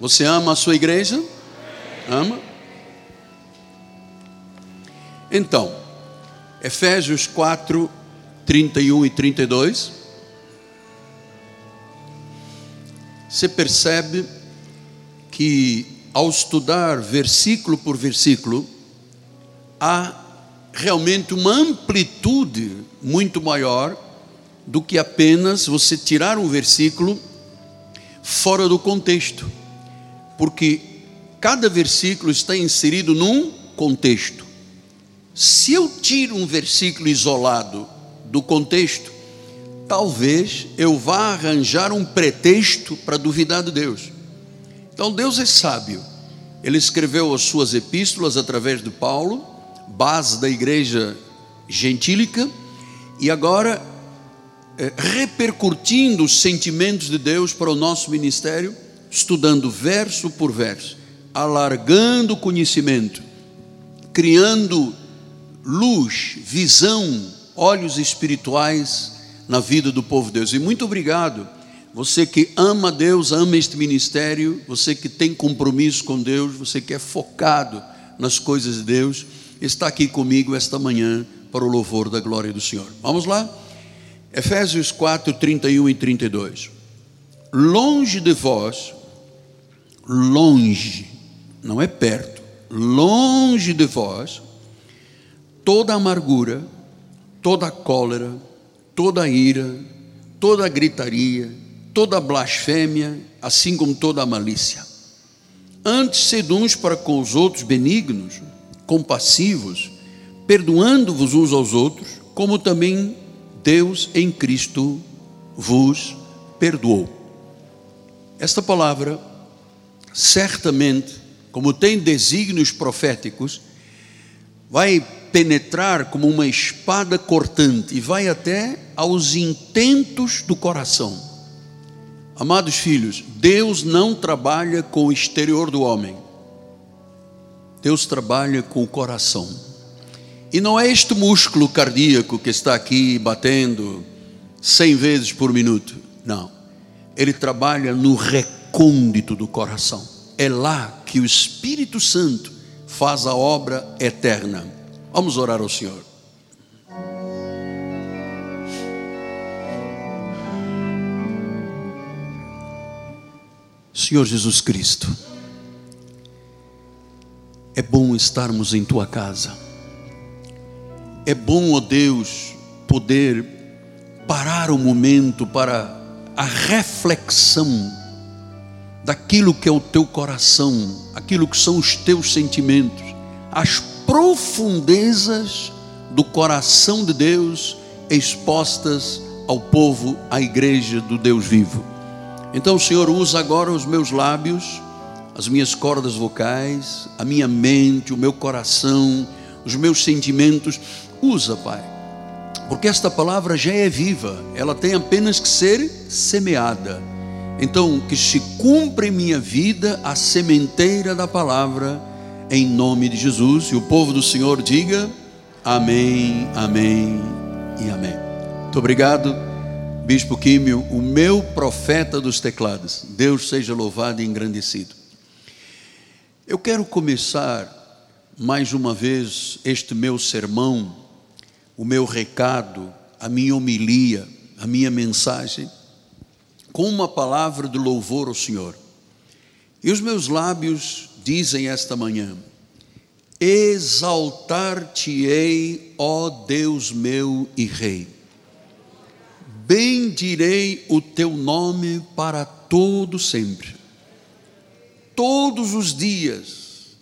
Você ama a sua igreja? Ama? Então, Efésios 4, 31 e 32. Você percebe que ao estudar versículo por versículo, há realmente uma amplitude muito maior do que apenas você tirar um versículo fora do contexto, porque cada versículo está inserido num contexto. Se eu tiro um versículo isolado do contexto, talvez eu vá arranjar um pretexto para duvidar de Deus. Então Deus é sábio. Ele escreveu as suas epístolas através de Paulo, base da igreja gentílica, e agora é, repercutindo os sentimentos de Deus para o nosso ministério, estudando verso por verso, alargando o conhecimento, criando luz, visão, olhos espirituais na vida do povo de Deus. E muito obrigado, você que ama Deus, ama este ministério, você que tem compromisso com Deus, você que é focado nas coisas de Deus, está aqui comigo esta manhã para o louvor da glória do Senhor. Vamos lá? Efésios 4, 31 e 32. Longe de vós, longe, não é perto, longe de vós, toda amargura, toda cólera, toda ira, toda gritaria, toda blasfêmia, assim como toda malícia. Antes, sede uns para com os outros benignos, compassivos, perdoando-vos uns aos outros, como também Deus em Cristo vos perdoou. Esta palavra, certamente, como tem desígnios proféticos, vai penetrar como uma espada cortante e vai até aos intentos do coração. Amados filhos, Deus não trabalha com o exterior do homem, Deus trabalha com o coração. E não é este músculo cardíaco que está aqui batendo 100 vezes por minuto. Não. Ele trabalha no recôndito do coração. É lá que o Espírito Santo faz a obra eterna. Vamos orar ao Senhor. Senhor Jesus Cristo, é bom estarmos em tua casa é bom, ó Deus, poder parar um momento para a reflexão daquilo que é o teu coração, aquilo que são os teus sentimentos, as profundezas do coração de Deus expostas ao povo, à igreja do Deus vivo. Então, Senhor, usa agora os meus lábios, as minhas cordas vocais, a minha mente, o meu coração, os meus sentimentos Usa, Pai, porque esta palavra já é viva, ela tem apenas que ser semeada. Então, que se cumpra em minha vida a sementeira da palavra, em nome de Jesus. E o povo do Senhor diga: Amém, Amém e Amém. Muito obrigado, Bispo Químio, o meu profeta dos teclados. Deus seja louvado e engrandecido. Eu quero começar mais uma vez este meu sermão o meu recado, a minha homilia, a minha mensagem, com uma palavra de louvor ao Senhor. E os meus lábios dizem esta manhã: Exaltar-te-ei, ó Deus meu e Rei. Bendirei o teu nome para todo sempre. Todos os dias,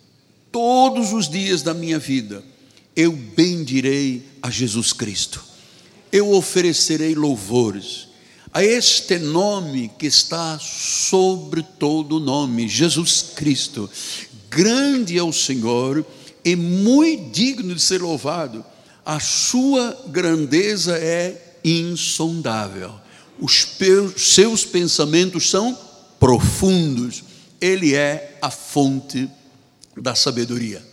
todos os dias da minha vida, eu bendirei a Jesus Cristo, eu oferecerei louvores a este nome que está sobre todo nome, Jesus Cristo. Grande é o Senhor e muito digno de ser louvado, a sua grandeza é insondável, os seus pensamentos são profundos, Ele é a fonte da sabedoria.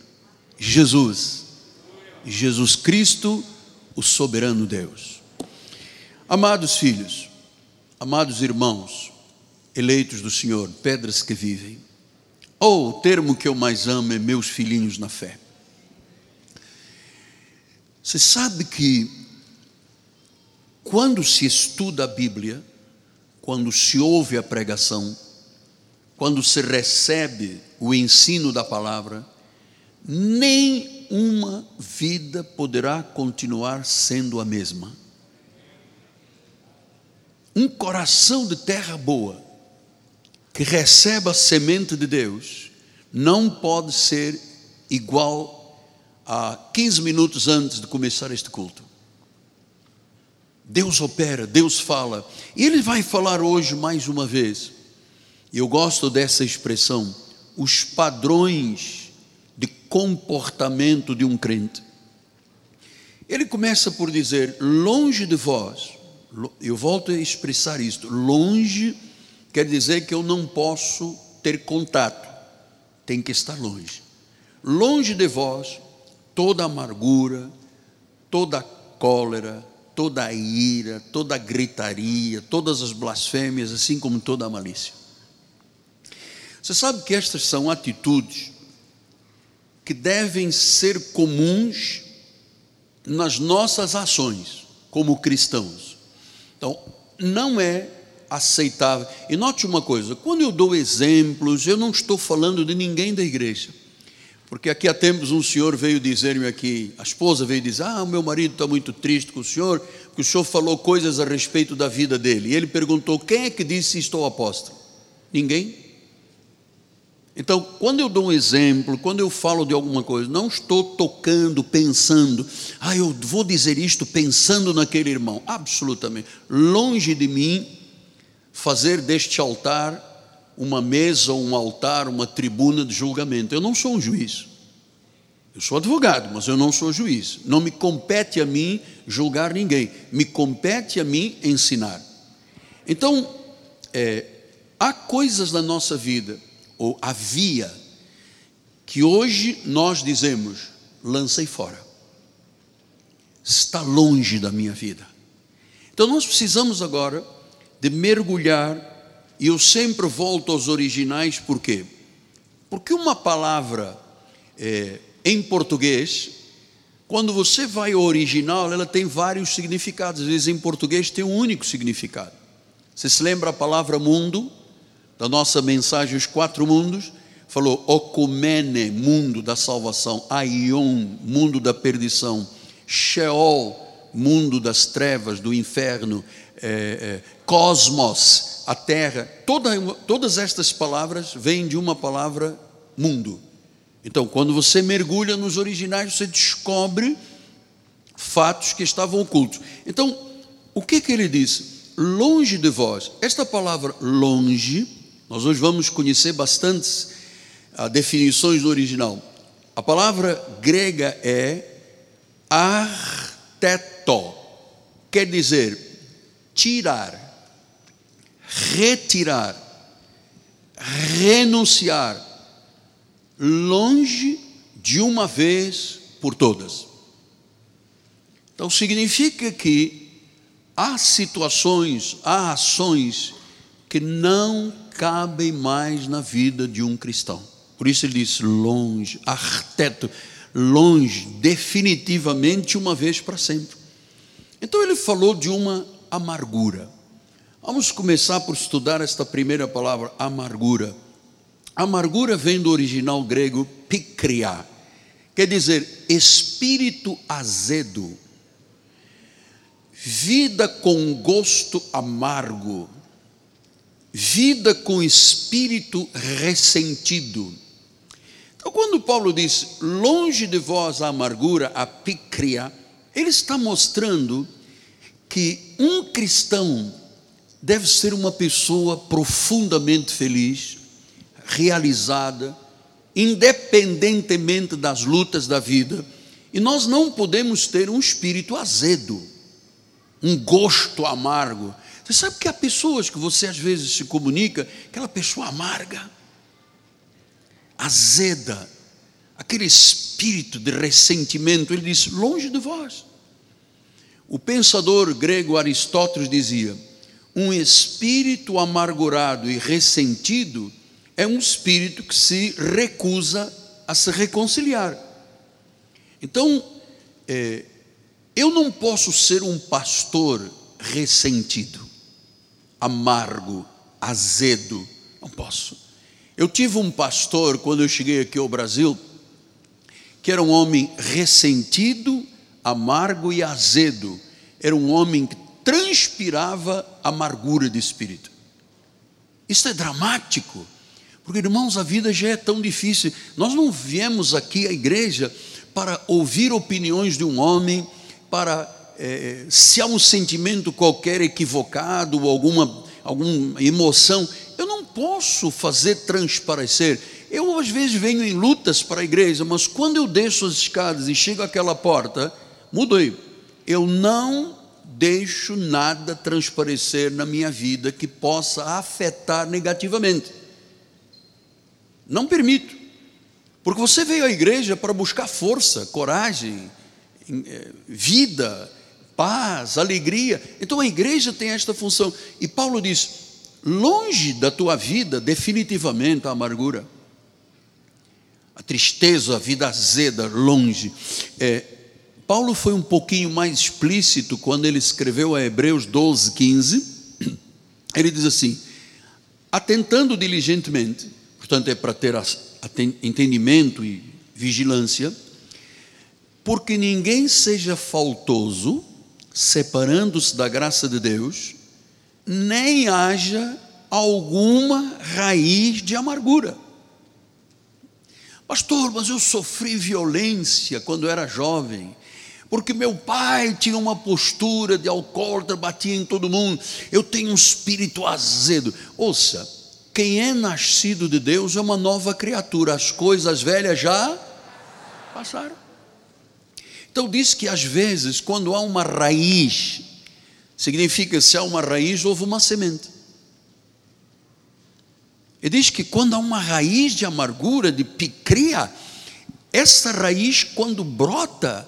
Jesus Jesus Cristo, o soberano Deus. Amados filhos, amados irmãos, eleitos do Senhor, pedras que vivem, Ou o termo que eu mais amo é meus filhinhos na fé. Você sabe que quando se estuda a Bíblia, quando se ouve a pregação, quando se recebe o ensino da palavra, nem uma vida poderá continuar sendo a mesma. Um coração de terra boa, que recebe a semente de Deus, não pode ser igual a 15 minutos antes de começar este culto. Deus opera, Deus fala. E Ele vai falar hoje mais uma vez. E eu gosto dessa expressão, os padrões de comportamento de um crente. Ele começa por dizer: longe de vós, eu volto a expressar isto, longe quer dizer que eu não posso ter contato, tem que estar longe. Longe de vós toda amargura, toda cólera, toda ira, toda gritaria, todas as blasfêmias, assim como toda a malícia. Você sabe que estas são atitudes que devem ser comuns nas nossas ações como cristãos. Então, não é aceitável. E note uma coisa: quando eu dou exemplos, eu não estou falando de ninguém da igreja. Porque aqui há tempos um senhor veio dizer-me aqui, a esposa veio dizer: Ah, o meu marido está muito triste com o senhor, porque o senhor falou coisas a respeito da vida dele. E ele perguntou: Quem é que disse estou apóstolo? Ninguém. Então, quando eu dou um exemplo, quando eu falo de alguma coisa, não estou tocando, pensando, ah, eu vou dizer isto pensando naquele irmão. Absolutamente. Longe de mim fazer deste altar uma mesa, um altar, uma tribuna de julgamento. Eu não sou um juiz. Eu sou advogado, mas eu não sou juiz. Não me compete a mim julgar ninguém. Me compete a mim ensinar. Então, é, há coisas na nossa vida, ou havia, que hoje nós dizemos: lancei fora. Está longe da minha vida. Então, nós precisamos agora de mergulhar e eu sempre volto aos originais, por quê? Porque uma palavra é, em português, quando você vai ao original, ela tem vários significados. Às vezes em português tem um único significado. Você se lembra a palavra mundo, da nossa mensagem Os Quatro Mundos? Falou Okumene, mundo da salvação, Aion, mundo da perdição, Sheol, mundo das trevas, do inferno, é, é, cosmos, a terra, toda, todas estas palavras vêm de uma palavra mundo. Então, quando você mergulha nos originais, você descobre fatos que estavam ocultos. Então, o que que ele disse? Longe de vós. Esta palavra longe, nós hoje vamos conhecer bastantes ah, definições do original. A palavra grega é arteto, quer dizer tirar, retirar, renunciar, longe de uma vez por todas. Então significa que há situações, há ações que não cabem mais na vida de um cristão. Por isso ele diz longe, arteto, longe, definitivamente uma vez para sempre. Então ele falou de uma amargura. Vamos começar por estudar esta primeira palavra, amargura. Amargura vem do original grego pikria, quer dizer espírito azedo, vida com gosto amargo, vida com espírito ressentido. Então, quando Paulo diz longe de vós a amargura, a picria, ele está mostrando que um cristão deve ser uma pessoa profundamente feliz, realizada, independentemente das lutas da vida. E nós não podemos ter um espírito azedo, um gosto amargo. Você sabe que há pessoas que você às vezes se comunica, aquela pessoa amarga, azeda, aquele espírito de ressentimento, ele diz: longe de vós. O pensador grego Aristóteles dizia: um espírito amargurado e ressentido é um espírito que se recusa a se reconciliar. Então, é, eu não posso ser um pastor ressentido, amargo, azedo. Não posso. Eu tive um pastor, quando eu cheguei aqui ao Brasil, que era um homem ressentido, amargo e azedo. Era um homem que transpirava amargura de espírito. Isso é dramático, porque irmãos, a vida já é tão difícil. Nós não viemos aqui à igreja para ouvir opiniões de um homem, para é, se há um sentimento qualquer equivocado alguma, alguma emoção, eu não posso fazer transparecer. Eu às vezes venho em lutas para a igreja, mas quando eu desço as escadas e chego àquela porta, mudei. Eu não deixo nada transparecer na minha vida que possa afetar negativamente. Não permito. Porque você veio à igreja para buscar força, coragem, eh, vida, paz, alegria. Então a igreja tem esta função. E Paulo diz: longe da tua vida, definitivamente, a amargura, a tristeza, a vida azeda, longe. É, Paulo foi um pouquinho mais explícito quando ele escreveu a Hebreus 12, 15. Ele diz assim: atentando diligentemente, portanto é para ter entendimento e vigilância, porque ninguém seja faltoso, separando-se da graça de Deus, nem haja alguma raiz de amargura. Pastor, mas eu sofri violência quando era jovem, porque meu pai tinha uma postura de alcoólatra, batia em todo mundo. Eu tenho um espírito azedo. Ouça, quem é nascido de Deus é uma nova criatura, as coisas velhas já passaram. Então diz que às vezes, quando há uma raiz, significa se há uma raiz, houve uma semente. E diz que quando há uma raiz de amargura, de picria, essa raiz, quando brota,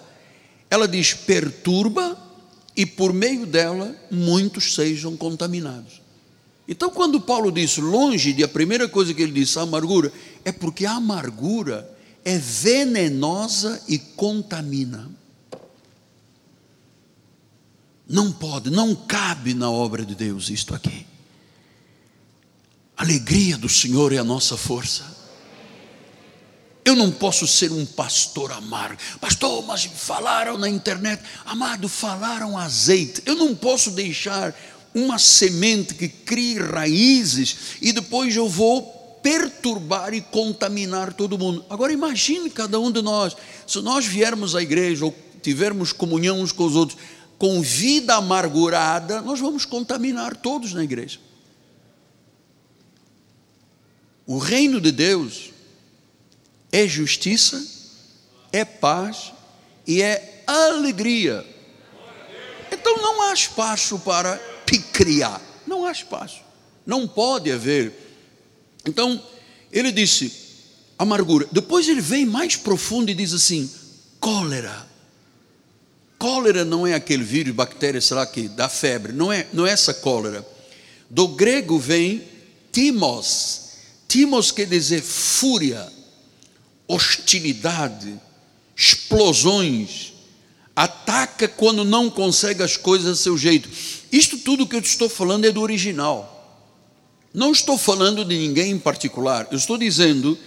ela diz perturba e por meio dela muitos sejam contaminados. Então, quando Paulo diz longe de a primeira coisa que ele disse, a amargura, é porque a amargura é venenosa e contamina. Não pode, não cabe na obra de Deus isto aqui. Alegria do Senhor é a nossa força. Eu não posso ser um pastor amargo. Pastor, mas falaram na internet, amado, falaram azeite. Eu não posso deixar uma semente que crie raízes e depois eu vou perturbar e contaminar todo mundo. Agora imagine cada um de nós, se nós viermos à igreja ou tivermos comunhão uns com os outros, com vida amargurada, nós vamos contaminar todos na igreja. O reino de Deus é justiça, é paz e é alegria. Então não há espaço para criar. Não há espaço. Não pode haver. Então, ele disse, amargura. Depois ele vem mais profundo e diz assim: cólera. Cólera não é aquele vírus, bactéria, será que dá febre. Não é, não é essa cólera. Do grego vem timos. Timos quer dizer fúria, hostilidade, explosões. Ataca quando não consegue as coisas a seu jeito. Isto tudo que eu estou falando é do original. Não estou falando de ninguém em particular. Eu estou dizendo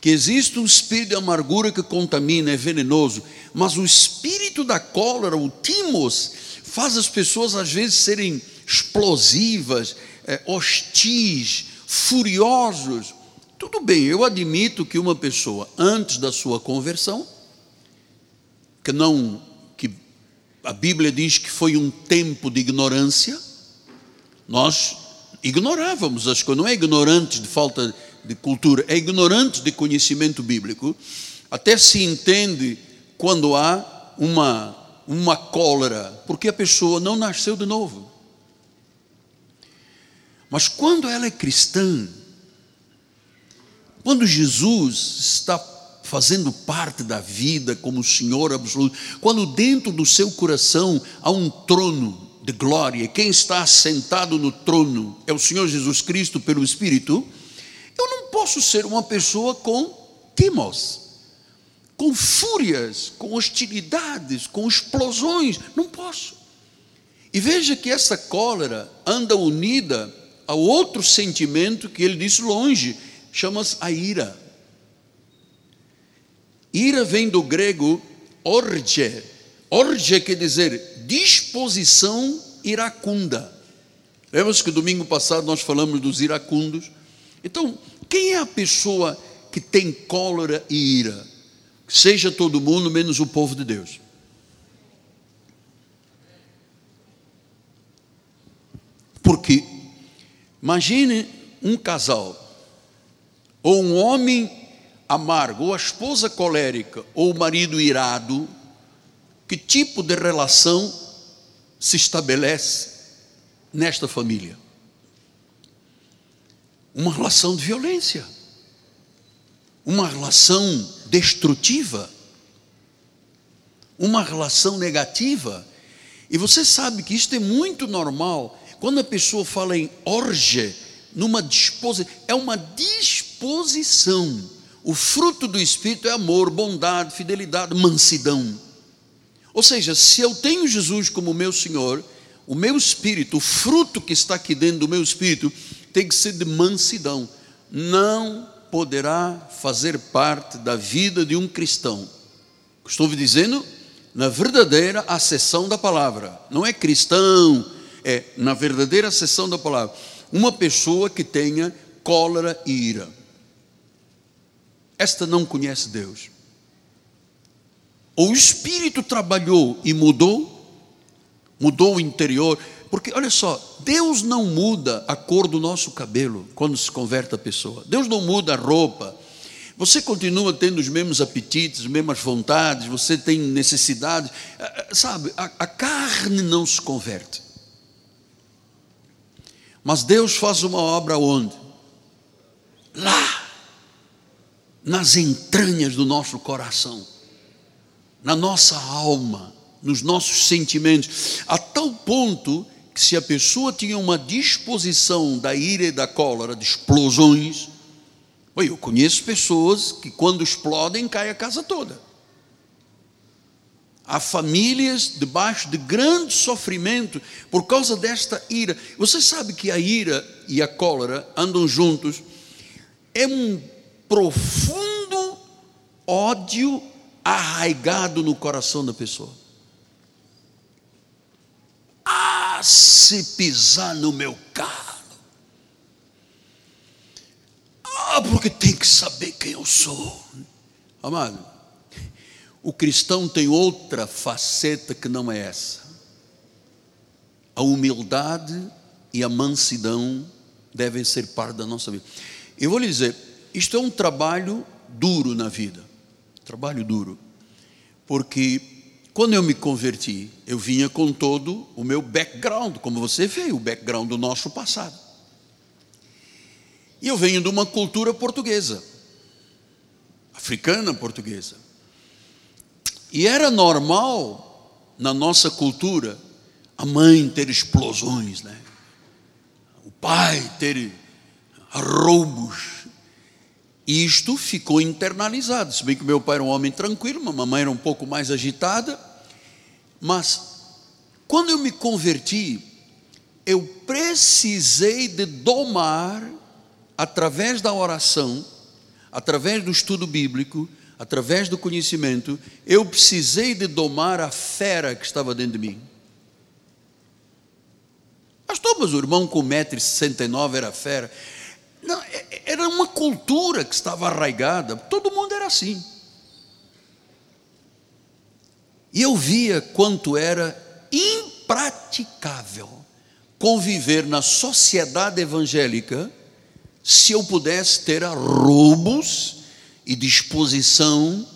que existe um espírito de amargura que contamina, é venenoso, mas o espírito da cólera, o timos, faz as pessoas às vezes serem explosivas, é, hostis, furiosos. Tudo bem, eu admito que uma pessoa antes da sua conversão, que não a Bíblia diz que foi um tempo de ignorância, nós ignorávamos as coisas, não é ignorante de falta de cultura, é ignorante de conhecimento bíblico. Até se entende quando há uma, uma cólera, porque a pessoa não nasceu de novo. Mas quando ela é cristã, quando Jesus está fazendo parte da vida como Senhor absoluto, quando dentro do seu coração há um trono de glória, quem está sentado no trono é o Senhor Jesus Cristo pelo Espírito, eu não posso ser uma pessoa com timos, com fúrias, com hostilidades, com explosões. Não posso. E veja que essa cólera anda unida a outro sentimento que ele disse longe, chama-se a ira. Ira vem do grego orge. Orge quer dizer disposição iracunda. Lembra que domingo passado nós falamos dos iracundos? Então, quem é a pessoa que tem cólera e ira? Seja todo mundo, menos o povo de Deus. Porque imagine um casal, ou um homem amargo, ou a esposa colérica, ou o marido irado, que tipo de relação se estabelece nesta família? Uma relação de violência, uma relação destrutiva, uma relação negativa. E você sabe que isto é muito normal quando a pessoa fala em orge, numa disposição, é uma disposição. O fruto do Espírito é amor, bondade, fidelidade, mansidão. Ou seja, se eu tenho Jesus como meu Senhor, o meu espírito, o fruto que está aqui dentro do meu espírito, tem que ser de mansidão. Não poderá fazer parte da vida de um cristão. Estou dizendo na verdadeira acessão da palavra. Não é cristão, é, na verdadeira acessão da palavra, uma pessoa que tenha cólera e ira. Esta não conhece Deus. Ou o Espírito trabalhou e mudou, mudou o interior, porque olha só, Deus não muda a cor do nosso cabelo quando se converte a pessoa, Deus não muda a roupa, você continua tendo os mesmos apetites, as mesmas vontades, você tem necessidades, eh, eh, sabe, a, a carne não se converte. Mas Deus faz uma obra onde? Lá, nas entranhas do nosso coração, na nossa alma, nos nossos sentimentos, a tal ponto que se a pessoa tinha uma disposição da ira e da cólera, de explosões, eu conheço pessoas que quando explodem cai a casa toda. Há famílias debaixo de grande sofrimento por causa desta ira. Você sabe que a ira e a cólera andam juntos. É um profundo ódio arraigado no coração da pessoa. Ah, se pisar no meu carro. Ah, porque tem que saber quem eu sou. Amado, o cristão tem outra faceta que não é essa. A humildade e a mansidão devem ser parte da nossa vida. Eu vou lhe dizer, isto é um trabalho duro na vida. Trabalho duro. Porque quando eu me converti, eu vinha com todo o meu background, como você vê, o background do nosso passado. E eu venho de uma cultura portuguesa, africana portuguesa. E era normal na nossa cultura a mãe ter explosões, né? O pai ter roubos. Isto ficou internalizado. Se bem que meu pai era um homem tranquilo, minha mamãe era um pouco mais agitada. Mas quando eu me converti, eu precisei de domar através da oração, através do estudo bíblico, através do conhecimento, eu precisei de domar a fera que estava dentro de mim. Pastor, mas o irmão com 1,69m era fera. Não, é, é, era uma cultura que estava arraigada, todo mundo era assim. E eu via quanto era impraticável conviver na sociedade evangélica se eu pudesse ter roubos e disposição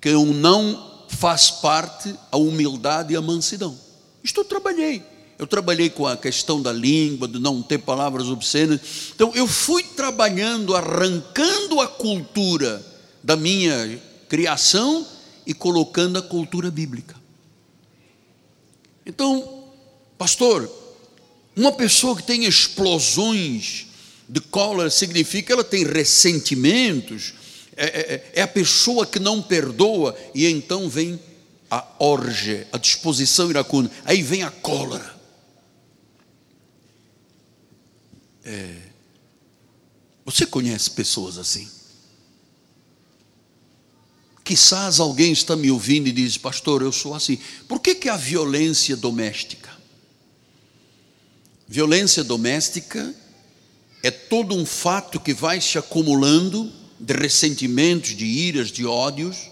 que eu não faz parte a humildade e a mansidão. Isto eu trabalhei. Eu trabalhei com a questão da língua, de não ter palavras obscenas. Então eu fui trabalhando, arrancando a cultura da minha criação e colocando a cultura bíblica. Então, pastor, uma pessoa que tem explosões de cólera significa que ela tem ressentimentos, é, é, é, a pessoa que não perdoa, e então vem a orge, a disposição iracunda, aí vem a cólera. É, você conhece pessoas assim? Quizás alguém está me ouvindo e diz, pastor, eu sou assim. Por que, que a violência doméstica? Violência doméstica é todo um fato que vai se acumulando de ressentimentos, de iras, de ódios,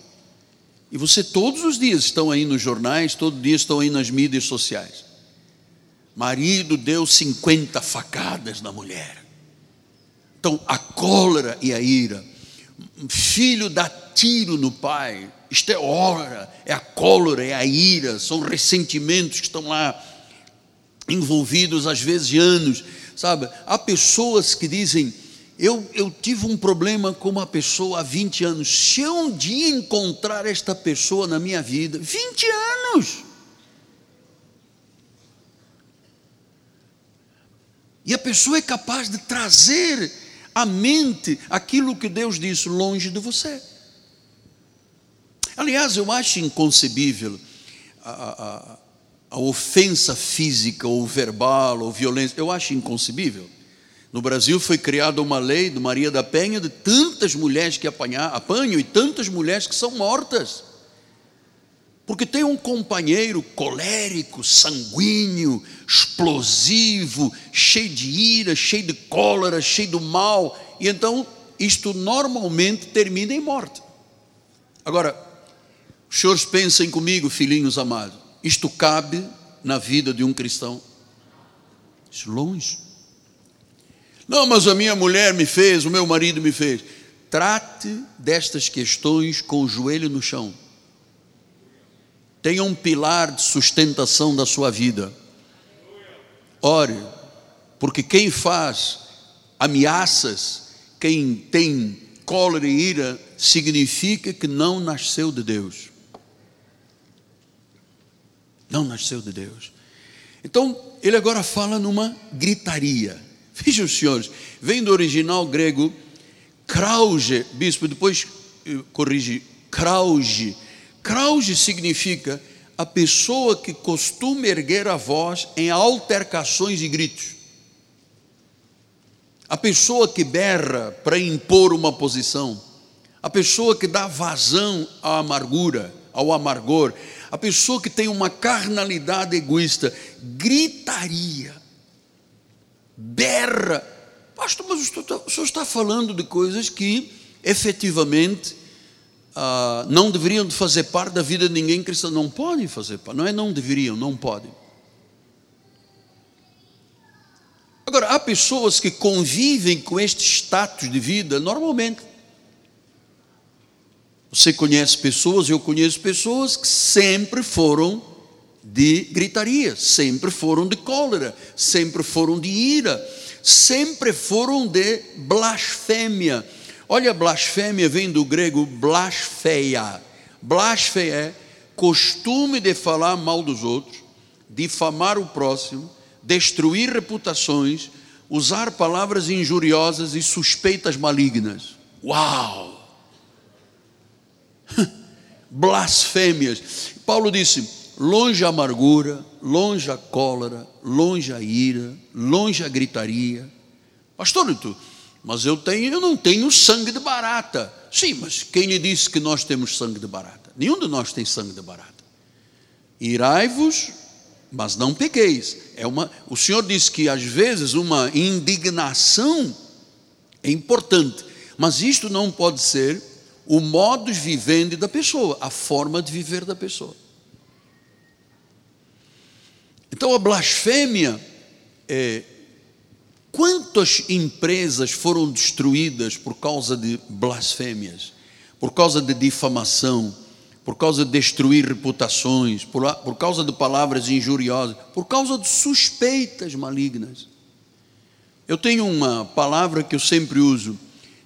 e você todos os dias estão aí nos jornais, todos dia estão aí nas mídias sociais. Marido deu 50 facadas na mulher. Então, a cólera e a ira. Filho dá tiro no pai. Isto é hora, é a cólera, é a ira, são ressentimentos que estão lá envolvidos às vezes anos, sabe? Há pessoas que dizem: eu, eu tive um problema com uma pessoa há 20 anos. Se eu um dia encontrar esta pessoa na minha vida, 20 anos. E a pessoa é capaz de trazer à mente aquilo que Deus disse longe de você. Aliás, eu acho inconcebível a, a, a ofensa física, ou verbal, ou violência. Eu acho inconcebível. No Brasil foi criada uma lei do Maria da Penha de tantas mulheres que apanhar, apanham e tantas mulheres que são mortas. Porque tem um companheiro colérico, sanguíneo, explosivo, cheio de ira, cheio de cólera, cheio do mal, e então isto normalmente termina em morte. Agora, os senhores pensem comigo, filhinhos amados, isto cabe na vida de um cristão? Isso longe. Não, mas a minha mulher me fez, o meu marido me fez. Trate destas questões com o joelho no chão. Tenha um pilar de sustentação da sua vida. Ore, porque quem faz ameaças, quem tem cólera e ira, significa que não nasceu de Deus. Não nasceu de Deus. Então, ele agora fala numa gritaria. Vejam, senhores, vem do original grego krauge, bispo, depois eh, corrige, krauge. Krauge significa a pessoa que costuma erguer a voz em altercações e gritos. A pessoa que berra para impor uma posição. A pessoa que dá vazão à amargura, ao amargor. A pessoa que tem uma carnalidade egoísta. Gritaria berra. Pastor, mas o senhor está falando de coisas que efetivamente ah, não deveriam de fazer parte da vida de ninguém cristão. Não podem fazer parte, não é não deveriam, não podem. Agora, há pessoas que convivem com este status de vida normalmente. Você conhece pessoas, eu conheço pessoas que sempre foram de gritaria, sempre foram de cólera, sempre foram de ira, sempre foram de blasfêmia. Olha, blasfêmia vem do grego blasfeia. Blasfeia é costume de falar mal dos outros, difamar o próximo, destruir reputações, usar palavras injuriosas e suspeitas malignas. Uau! Blasfêmias. Paulo disse: longe a amargura, longe a cólera, longe a ira, longe a gritaria. Pastor, tu, mas eu tenho, eu não tenho sangue de barata. Sim, mas quem lhe disse que nós temos sangue de barata? Nenhum de nós tem sangue de barata. Irai-vos, mas não pequeis. É uma, o Senhor disse que às vezes uma indignação é importante, mas isto não pode ser o modus vivendi da pessoa, a forma de viver da pessoa. Então a blasfêmia é, quantas empresas foram destruídas por causa de blasfêmias, por causa de difamação, por causa de destruir reputações, por, por causa de palavras injuriosas, por causa de suspeitas malignas. Eu tenho uma palavra que eu sempre uso,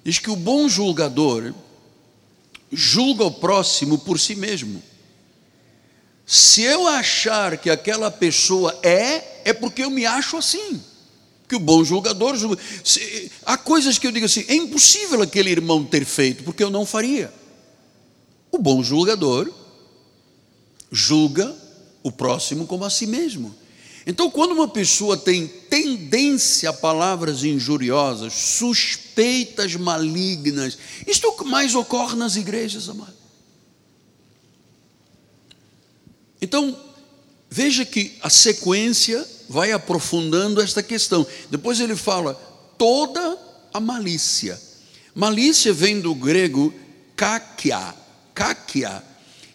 diz que o bom julgador julga o próximo por si mesmo. Se eu achar que aquela pessoa é, é porque eu me acho assim. Porque o bom julgador. Há coisas que eu digo assim: é impossível aquele irmão ter feito, porque eu não faria. O bom julgador julga o próximo como a si mesmo. Então, quando uma pessoa tem tendência a palavras injuriosas, suspeitas malignas, isto é o que mais ocorre nas igrejas, amado. Então, veja que a sequência vai aprofundando esta questão. Depois ele fala toda a malícia. Malícia vem do grego kakia, kakia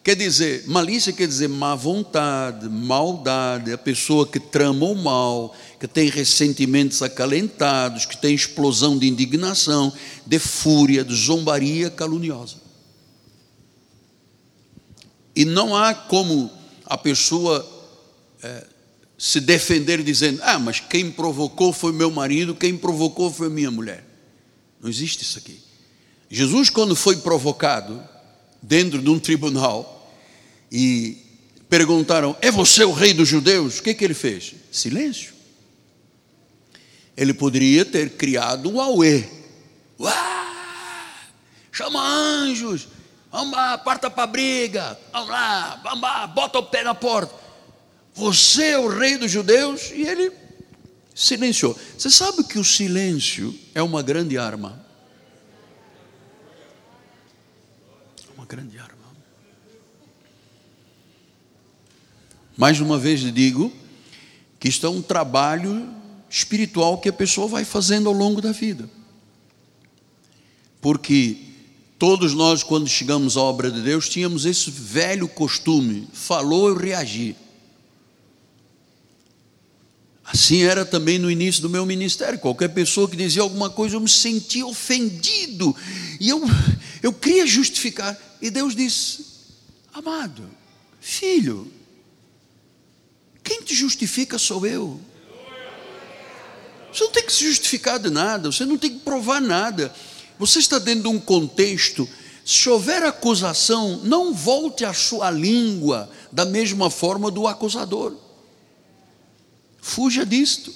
Quer dizer, malícia quer dizer má vontade, maldade, a pessoa que trama o mal, que tem ressentimentos acalentados, que tem explosão de indignação, de fúria, de zombaria caluniosa. E não há como a pessoa é, se defender dizendo: Ah, mas quem provocou foi meu marido, quem provocou foi minha mulher. Não existe isso aqui. Jesus, quando foi provocado dentro de um tribunal, e perguntaram: É você o rei dos judeus? O que, que ele fez? Silêncio. Ele poderia ter criado um auê. Uá! Chama anjos, vamos lá, parta para briga, vamos lá, vamos lá, bota o pé na porta. Você é o rei dos judeus? E ele silenciou. Você sabe que o silêncio é uma grande arma. Uma grande arma. Mais uma vez digo que isto é um trabalho espiritual que a pessoa vai fazendo ao longo da vida. Porque todos nós, quando chegamos à obra de Deus, tínhamos esse velho costume: falou, eu reagi. Assim era também no início do meu ministério. Qualquer pessoa que dizia alguma coisa, eu me sentia ofendido. E eu, eu queria justificar. E Deus disse: Amado, filho, quem te justifica sou eu. Você não tem que se justificar de nada, você não tem que provar nada. Você está dentro de um contexto. Se houver acusação, não volte a sua língua da mesma forma do acusador. Fuja disto.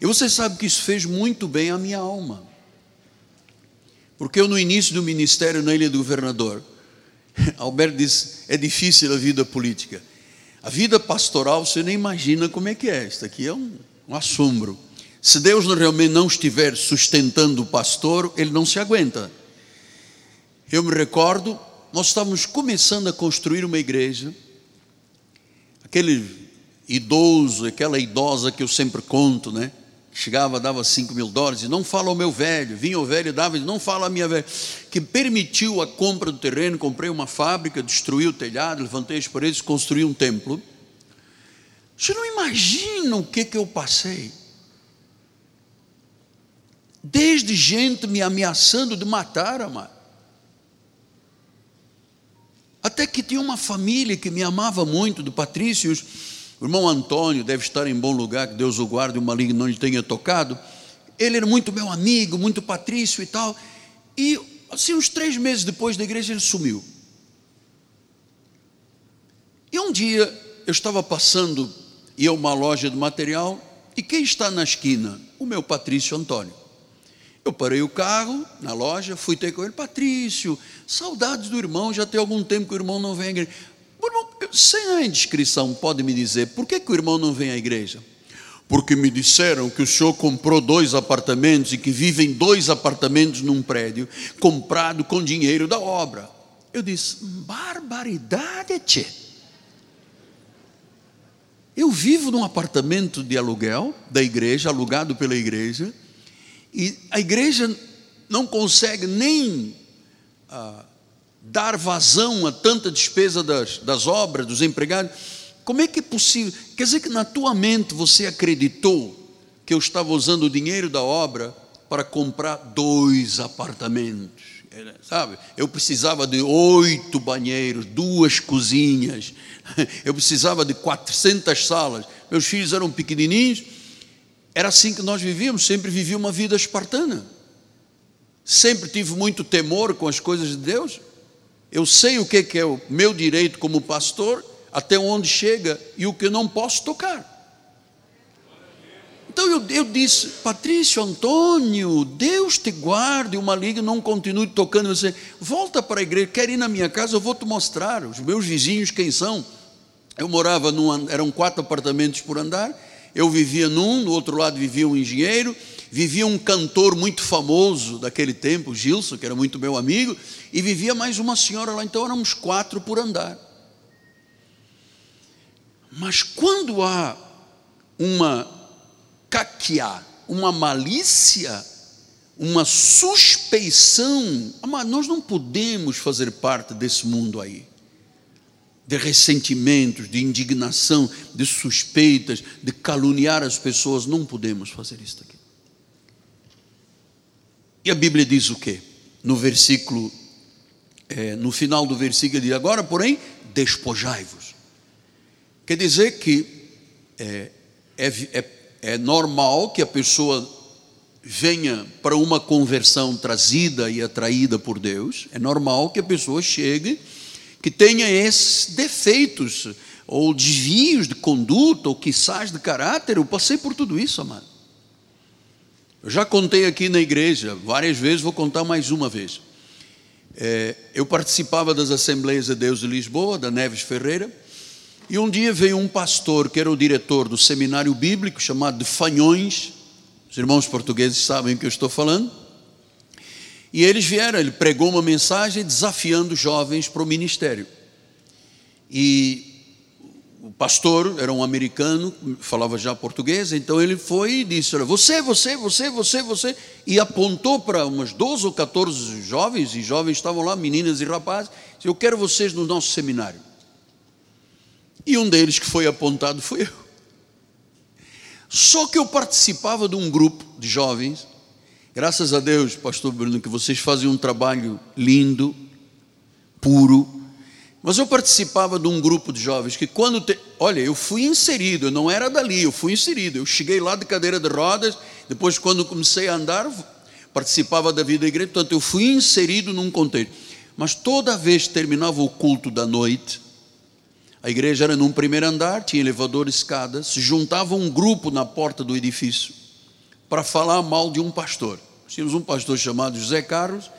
E você sabe que isso fez muito bem à minha alma. Porque eu, no início do ministério na Ilha do Governador, Alberto disse: é difícil a vida política. A vida pastoral, você nem imagina como é que é. Isso aqui é um, um assombro. Se Deus realmente não estiver sustentando o pastor, ele não se aguenta. Eu me recordo, nós estávamos começando a construir uma igreja. Aquele idoso, aquela idosa que eu sempre conto, né? chegava, dava 5 mil dólares, e não fala ao meu velho, vinha o velho e dava, não fala a minha velha, que permitiu a compra do terreno, comprei uma fábrica, destruí o telhado, levantei as paredes, construí um templo. Você não imagina o que, que eu passei. Desde gente me ameaçando de matar, amado. Até que tinha uma família que me amava muito, do Patrícios, o irmão Antônio deve estar em bom lugar, que Deus o guarde o maligno não lhe tenha tocado. Ele era muito meu amigo, muito patrício e tal. E, assim, uns três meses depois da igreja, ele sumiu. E um dia, eu estava passando, ia a uma loja de material, e quem está na esquina? O meu Patrício Antônio. Eu parei o carro na loja, fui ter com ele, Patrício, saudades do irmão, já tem algum tempo que o irmão não vem à igreja. Irmão, sem a indiscrição, pode me dizer, por que, que o irmão não vem à igreja? Porque me disseram que o senhor comprou dois apartamentos e que vive em dois apartamentos num prédio, comprado com dinheiro da obra. Eu disse, barbaridade, tchê. Eu vivo num apartamento de aluguel da igreja, alugado pela igreja, e a igreja não consegue nem ah, dar vazão a tanta despesa das, das obras, dos empregados. Como é que é possível? Quer dizer que na tua mente você acreditou que eu estava usando o dinheiro da obra para comprar dois apartamentos, sabe? Eu precisava de oito banheiros, duas cozinhas, eu precisava de 400 salas. Meus filhos eram pequenininhos, era assim que nós vivíamos, sempre vivi uma vida espartana. Sempre tive muito temor com as coisas de Deus. Eu sei o que é o meu direito como pastor, até onde chega e o que não posso tocar. Então eu, eu disse, Patrício Antônio, Deus te guarde, o maligno não continue tocando você. Volta para a igreja, quer ir na minha casa, eu vou te mostrar. Os meus vizinhos quem são? Eu morava num, eram quatro apartamentos por andar. Eu vivia num, no outro lado vivia um engenheiro, vivia um cantor muito famoso daquele tempo, Gilson, que era muito meu amigo, e vivia mais uma senhora lá, então éramos quatro por andar. Mas quando há uma caquear, uma malícia, uma suspeição. Nós não podemos fazer parte desse mundo aí. De ressentimentos, de indignação, de suspeitas, de caluniar as pessoas. Não podemos fazer isso. E a Bíblia diz o quê? No versículo, é, no final do versículo, diz: Agora, porém, despojai-vos. Quer dizer que é, é, é é normal que a pessoa venha para uma conversão trazida e atraída por Deus, é normal que a pessoa chegue, que tenha esses defeitos, ou desvios de conduta, ou quizás de caráter. Eu passei por tudo isso, amado. Eu já contei aqui na igreja várias vezes, vou contar mais uma vez. É, eu participava das Assembleias de Deus de Lisboa, da Neves Ferreira, e um dia veio um pastor, que era o diretor do seminário bíblico, chamado de Fanhões, os irmãos portugueses sabem o que eu estou falando, e eles vieram, ele pregou uma mensagem desafiando jovens para o ministério. E o pastor era um americano, falava já português, então ele foi e disse: Olha, você, você, você, você, você, e apontou para umas 12 ou 14 jovens, e jovens estavam lá, meninas e rapazes, disse, Eu quero vocês no nosso seminário. E um deles que foi apontado foi eu. Só que eu participava de um grupo de jovens, graças a Deus, Pastor Bruno, que vocês fazem um trabalho lindo, puro, mas eu participava de um grupo de jovens que quando. Te... Olha, eu fui inserido, eu não era dali, eu fui inserido. Eu cheguei lá de cadeira de rodas, depois, quando comecei a andar, participava da vida da igreja, portanto, eu fui inserido num contexto. Mas toda vez que terminava o culto da noite, a igreja era num primeiro andar, tinha elevador, escadas. Se juntava um grupo na porta do edifício para falar mal de um pastor. tínhamos um pastor chamado José Carlos,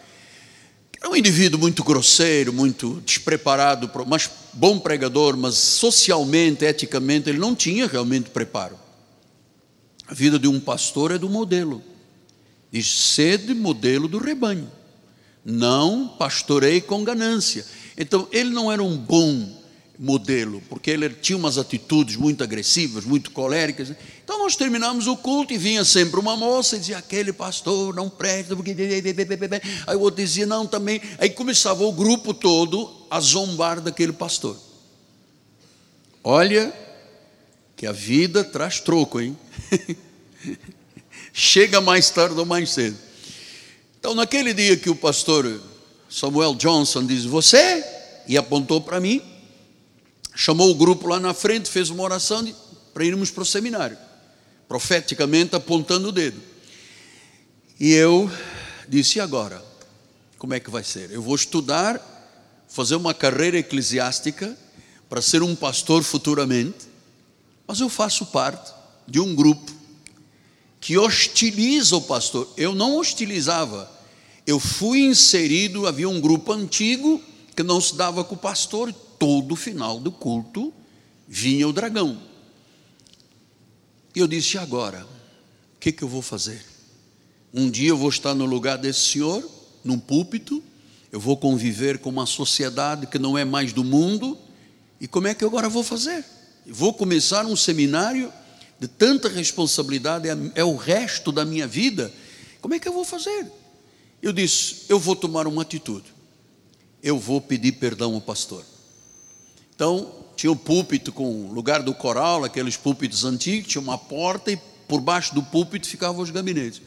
era um indivíduo muito grosseiro, muito despreparado, mas bom pregador, mas socialmente, eticamente, ele não tinha realmente preparo. A vida de um pastor é do modelo. Diz: sede modelo do rebanho. Não pastorei com ganância. Então, ele não era um bom modelo, porque ele tinha umas atitudes muito agressivas, muito coléricas. Então nós terminamos o culto e vinha sempre uma moça e dizia: aquele pastor não presta, porque. Aí o outro dizia: não, também. Aí começava o grupo todo a zombar daquele pastor. Olha, que a vida traz troco, hein? Chega mais tarde ou mais cedo. Então, naquele dia que o pastor Samuel Johnson diz: Você? E apontou para mim, chamou o grupo lá na frente, fez uma oração para irmos para o seminário, profeticamente apontando o dedo. E eu disse: e agora? Como é que vai ser? Eu vou estudar, fazer uma carreira eclesiástica para ser um pastor futuramente, mas eu faço parte de um grupo que hostiliza o pastor. Eu não hostilizava, eu fui inserido, havia um grupo antigo que não se dava com o pastor, todo final do culto vinha o dragão. E eu disse: e agora? O que, que eu vou fazer? Um dia eu vou estar no lugar desse senhor, num púlpito, eu vou conviver com uma sociedade que não é mais do mundo, e como é que eu agora vou fazer? Vou começar um seminário de tanta responsabilidade, é, é o resto da minha vida, como é que eu vou fazer? Eu disse: eu vou tomar uma atitude, eu vou pedir perdão ao pastor. Então, tinha o púlpito com o lugar do coral, aqueles púlpitos antigos, tinha uma porta e por baixo do púlpito ficavam os gabinetes.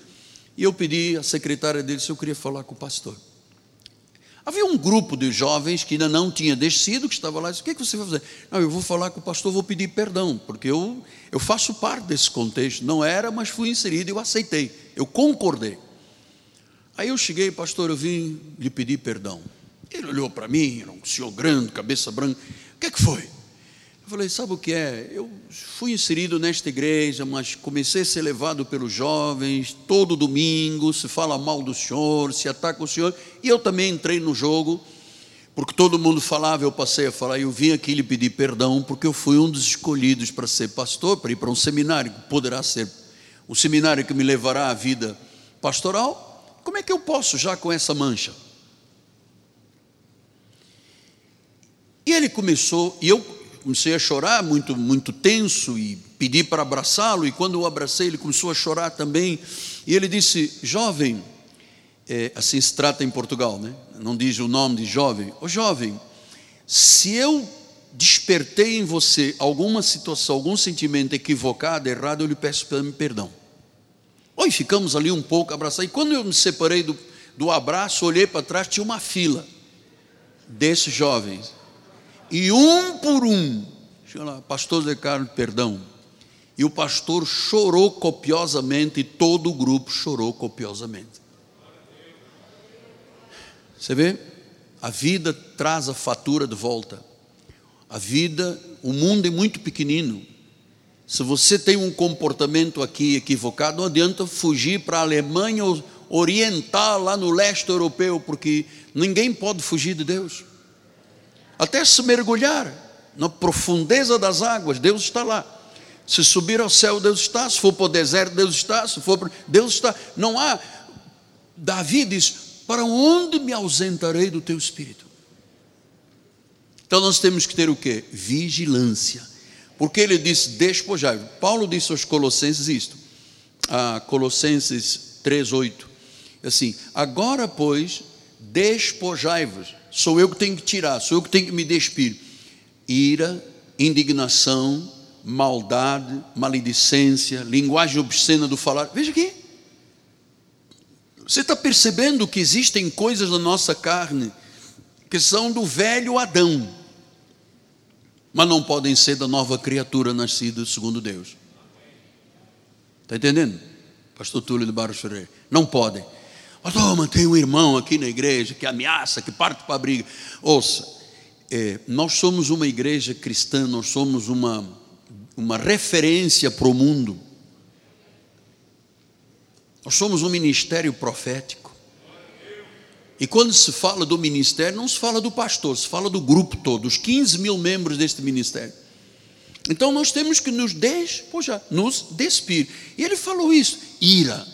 E eu pedi à secretária dele se eu queria falar com o pastor. Havia um grupo de jovens que ainda não tinha descido, que estava lá e disse: O que, é que você vai fazer? Não, eu vou falar com o pastor, vou pedir perdão, porque eu, eu faço parte desse contexto. Não era, mas fui inserido eu aceitei, eu concordei. Aí eu cheguei, pastor, eu vim lhe pedir perdão. Ele olhou para mim, era um senhor grande, cabeça branca que é que foi? falei, sabe o que é? Eu fui inserido nesta igreja, mas comecei a ser levado pelos jovens, todo domingo se fala mal do senhor, se ataca o senhor, e eu também entrei no jogo, porque todo mundo falava, eu passei a falar, e eu vim aqui lhe pedir perdão, porque eu fui um dos escolhidos para ser pastor, para ir para um seminário, que poderá ser o seminário que me levará à vida pastoral. Como é que eu posso já com essa mancha? E ele começou, e eu comecei a chorar, muito, muito tenso, e pedi para abraçá-lo, e quando eu abracei, ele começou a chorar também, e ele disse: Jovem, é, assim se trata em Portugal, né? não diz o nome de jovem, ô jovem, se eu despertei em você alguma situação, algum sentimento equivocado, errado, eu lhe peço perdão. Oi, ficamos ali um pouco abraçados, e quando eu me separei do, do abraço, olhei para trás, tinha uma fila desses jovens, e um por um, lá, pastor Zé Carlos, perdão, e o pastor chorou copiosamente, e todo o grupo chorou copiosamente. Você vê? A vida traz a fatura de volta. A vida, o mundo é muito pequenino. Se você tem um comportamento aqui equivocado, não adianta fugir para a Alemanha oriental, lá no leste europeu, porque ninguém pode fugir de Deus. Até se mergulhar na profundeza das águas, Deus está lá. Se subir ao céu, Deus está. Se for para o deserto, Deus está. Se for para... Deus está. Não há. Davi diz: para onde me ausentarei do teu espírito? Então nós temos que ter o que? Vigilância. Porque ele disse despojai. Paulo disse aos Colossenses isto. A Colossenses 3:8. Assim, agora pois despojai-vos. Sou eu que tenho que tirar, sou eu que tenho que me despir. Ira, indignação, maldade, maledicência, linguagem obscena do falar. Veja aqui. Você está percebendo que existem coisas na nossa carne que são do velho Adão, mas não podem ser da nova criatura nascida segundo Deus. Está entendendo? Pastor Túlio de Barros Ferreira. Não podem. Pastor, mas tem um irmão aqui na igreja que ameaça, que parte para a briga. Ouça, é, nós somos uma igreja cristã, nós somos uma, uma referência para o mundo. Nós somos um ministério profético. E quando se fala do ministério, não se fala do pastor, se fala do grupo todo, os 15 mil membros deste ministério. Então nós temos que nos despojar, nos despir. E ele falou isso: ira,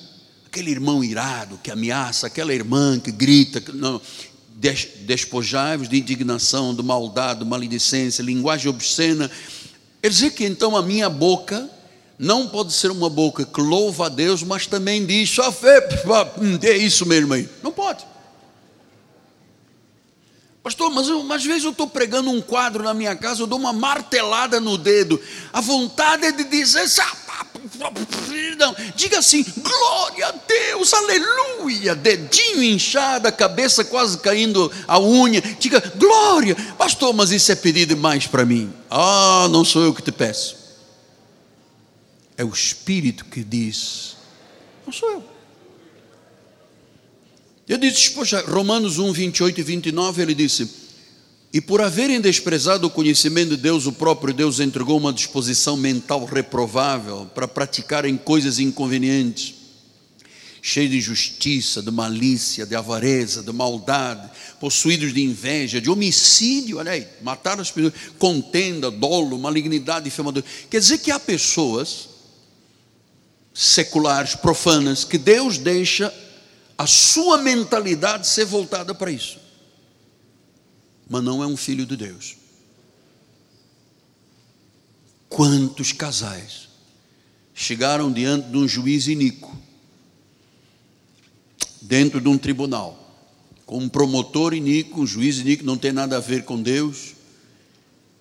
aquele irmão irado que ameaça, aquela irmã que grita, não, despojai-vos de indignação, de maldade, de maledicência, linguagem obscena. Ele dizer que então a minha boca não pode ser uma boca que louva a Deus, mas também diz só fé, é isso mesmo aí. Não pode. Pastor, mas, mas às vezes eu estou pregando um quadro na minha casa, eu dou uma martelada no dedo. A vontade é de dizer, não, diga assim, glória a Deus, aleluia, dedinho inchado, a cabeça quase caindo a unha. Diga, glória, pastor, mas isso é pedir demais para mim. Ah, não sou eu que te peço. É o Espírito que diz, não sou eu. Eu disse, poxa, Romanos 1, 28 e 29, ele disse: E por haverem desprezado o conhecimento de Deus, o próprio Deus entregou uma disposição mental reprovável para praticarem coisas inconvenientes, cheios de injustiça, de malícia, de avareza, de maldade, possuídos de inveja, de homicídio, olha aí, mataram as pessoas, contenda, dolo, malignidade, difamador. Quer dizer que há pessoas seculares, profanas, que Deus deixa a sua mentalidade ser voltada para isso. Mas não é um filho de Deus. Quantos casais chegaram diante de um juiz iníquo, dentro de um tribunal, com um promotor iníquo, um juiz iníquo, não tem nada a ver com Deus,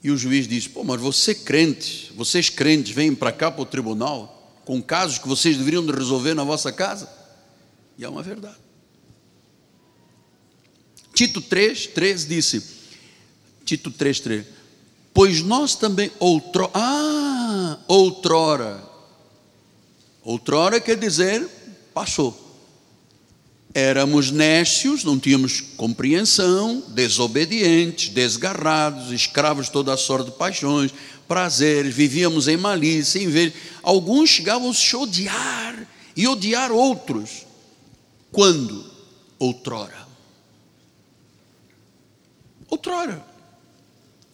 e o juiz diz: Pô, mas você crente, vocês crentes vêm para cá para o tribunal, com casos que vocês deveriam resolver na vossa casa. E é uma verdade. Tito 3, 3 disse, Tito 3, 3, pois nós também outrora, ah, outrora, outrora quer dizer passou. éramos nécios, não tínhamos compreensão, desobedientes, desgarrados, escravos de toda a sorte de paixões, prazeres, vivíamos em malícia, em vez. Alguns chegavam a se odiar e odiar outros. Quando? Outrora. Outrora.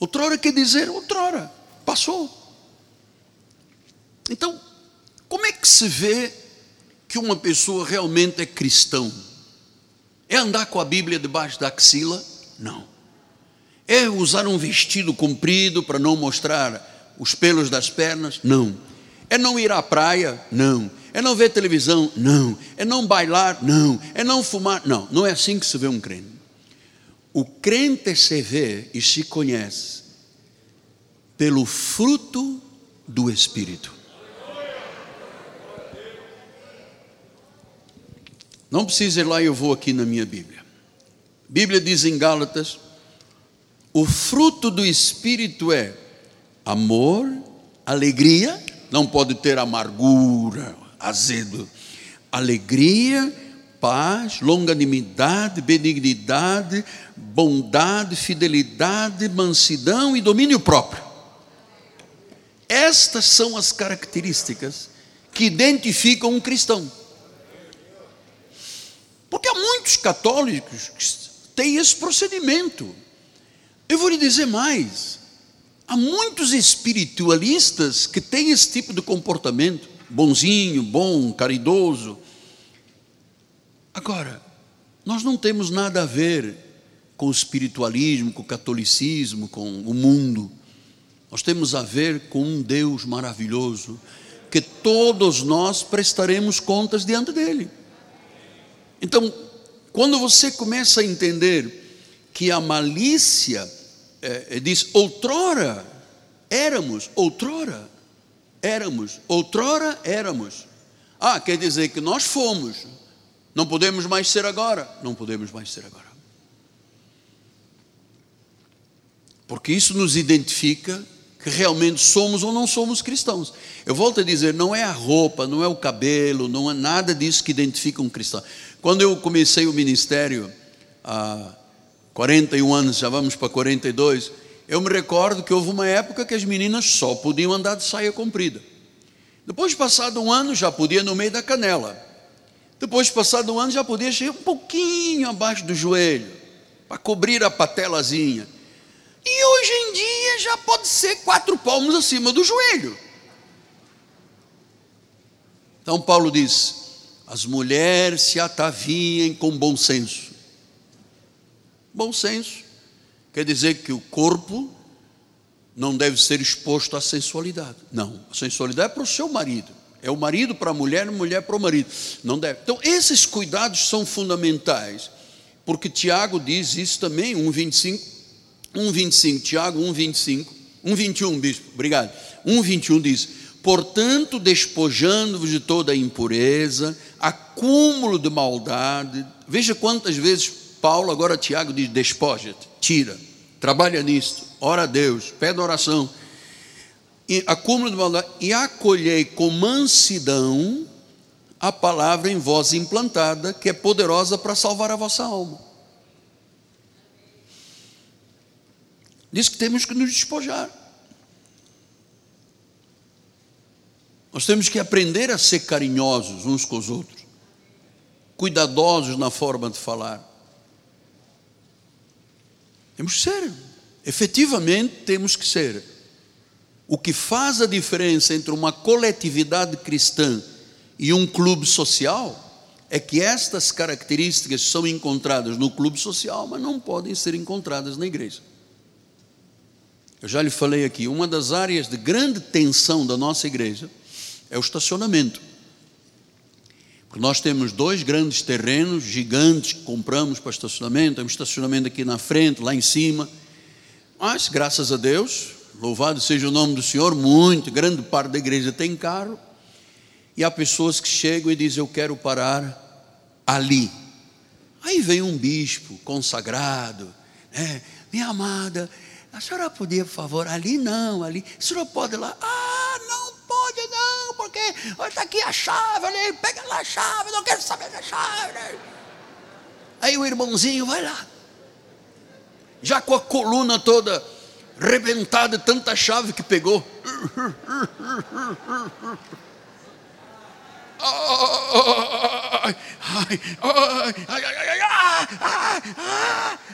Outrora quer dizer outrora. Passou. Então, como é que se vê que uma pessoa realmente é cristão? É andar com a Bíblia debaixo da axila? Não. É usar um vestido comprido para não mostrar os pelos das pernas? Não. É não ir à praia? Não. É não ver televisão? Não. É não bailar? Não. É não fumar? Não. Não é assim que se vê um crente. O crente se vê e se conhece pelo fruto do Espírito. Não precisa ir lá, eu vou aqui na minha Bíblia. Bíblia diz em Gálatas: o fruto do Espírito é amor, alegria, não pode ter amargura, azedo, alegria, paz, longanimidade, benignidade, bondade, fidelidade, mansidão e domínio próprio. Estas são as características que identificam um cristão. Porque há muitos católicos que têm esse procedimento. Eu vou lhe dizer mais: há muitos espiritualistas que têm esse tipo de comportamento, bonzinho, bom, caridoso. Agora, nós não temos nada a ver com o espiritualismo, com o catolicismo, com o mundo. Nós temos a ver com um Deus maravilhoso, que todos nós prestaremos contas diante dele. Então, quando você começa a entender que a malícia é, diz outrora éramos, outrora éramos, outrora éramos. Ah, quer dizer que nós fomos, não podemos mais ser agora, não podemos mais ser agora. Porque isso nos identifica que realmente somos ou não somos cristãos. Eu volto a dizer, não é a roupa, não é o cabelo, não é nada disso que identifica um cristão. Quando eu comecei o ministério, há 41 anos, já vamos para 42, eu me recordo que houve uma época que as meninas só podiam andar de saia comprida. Depois de passado um ano, já podia no meio da canela. Depois de passado um ano, já podia chegar um pouquinho abaixo do joelho, para cobrir a patelazinha. E hoje em dia já pode ser quatro palmos acima do joelho. Então Paulo diz: as mulheres se ataviem com bom senso. Bom senso quer dizer que o corpo não deve ser exposto à sensualidade. Não, a sensualidade é para o seu marido. É o marido para a mulher, a mulher para o marido. Não deve. Então, esses cuidados são fundamentais, porque Tiago diz isso também, 1,25 1,25, Tiago 1,25, 1,21, bispo, obrigado. 1,21 diz: Portanto, despojando-vos de toda a impureza, acúmulo de maldade. Veja quantas vezes Paulo, agora Tiago, diz: despoja-te, tira, trabalha nisto, ora a Deus, pede oração. Acúmulo de maldade, e acolhei com mansidão a palavra em vós implantada, que é poderosa para salvar a vossa alma. diz que temos que nos despojar. Nós temos que aprender a ser carinhosos uns com os outros, cuidadosos na forma de falar. Temos que ser, efetivamente temos que ser. O que faz a diferença entre uma coletividade cristã e um clube social é que estas características são encontradas no clube social, mas não podem ser encontradas na igreja. Eu já lhe falei aqui, uma das áreas de grande tensão da nossa igreja é o estacionamento. Porque nós temos dois grandes terrenos gigantes que compramos para estacionamento, temos estacionamento aqui na frente, lá em cima. Mas, graças a Deus, louvado seja o nome do Senhor, muito, grande parte da igreja tem carro. E há pessoas que chegam e dizem: Eu quero parar ali. Aí vem um bispo consagrado, né? minha amada, a senhora podia, por favor, ali não, ali. A senhora pode lá. Ah, não pode não, porque está aqui a chave ali, pega lá a chave, não quero saber da chave. Aí o irmãozinho vai lá, já com a coluna toda rebentada, tanta chave que pegou. Ai,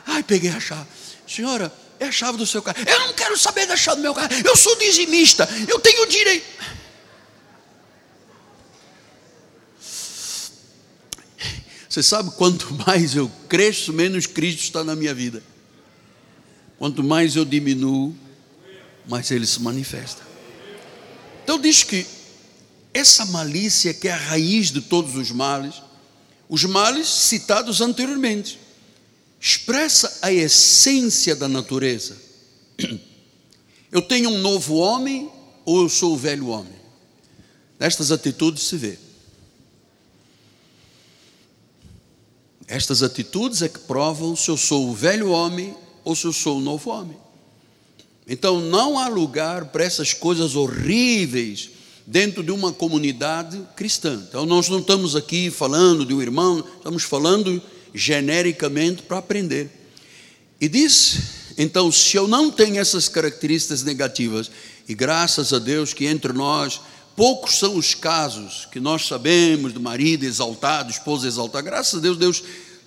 ai, peguei a chave. Senhora, é a chave do seu carro. Eu não quero saber da chave do meu carro. Eu sou dizimista. Eu tenho direito. Você sabe, quanto mais eu cresço, menos Cristo está na minha vida. Quanto mais eu diminuo, mais ele se manifesta. Então diz que essa malícia que é a raiz de todos os males, os males citados anteriormente, expressa a essência da natureza. Eu tenho um novo homem ou eu sou o velho homem? Nestas atitudes se vê. Estas atitudes é que provam se eu sou o velho homem ou se eu sou o novo homem. Então não há lugar para essas coisas horríveis dentro de uma comunidade cristã. Então nós não estamos aqui falando de um irmão, estamos falando genericamente para aprender. E diz, então, se eu não tenho essas características negativas, e graças a Deus que entre nós, poucos são os casos que nós sabemos do marido exaltado, esposa exaltada, graças a Deus, Deus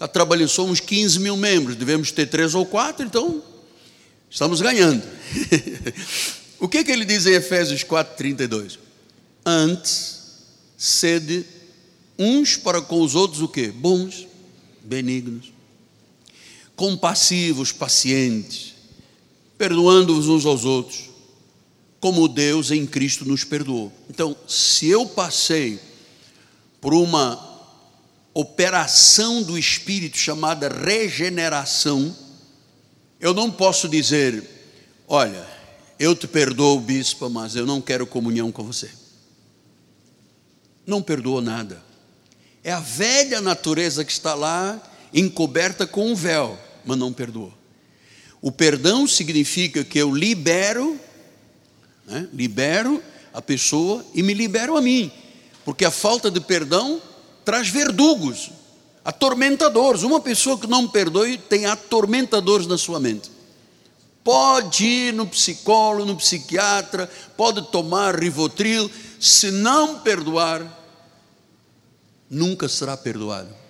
trabalhando, somos 15 mil membros, devemos ter três ou quatro, então estamos ganhando. o que, que ele diz em Efésios 4, 32? Antes, sede uns para com os outros o que? Bons benignos, compassivos, pacientes, perdoando-vos uns aos outros, como Deus em Cristo nos perdoou. Então, se eu passei por uma operação do Espírito chamada regeneração, eu não posso dizer, olha, eu te perdoo, bispo, mas eu não quero comunhão com você. Não perdoou nada. É a velha natureza que está lá, encoberta com um véu, mas não perdoou. O perdão significa que eu libero, né, libero a pessoa e me libero a mim, porque a falta de perdão traz verdugos, atormentadores. Uma pessoa que não perdoe tem atormentadores na sua mente. Pode ir no psicólogo, no psiquiatra, pode tomar rivotril, se não perdoar, nunca será perdoado.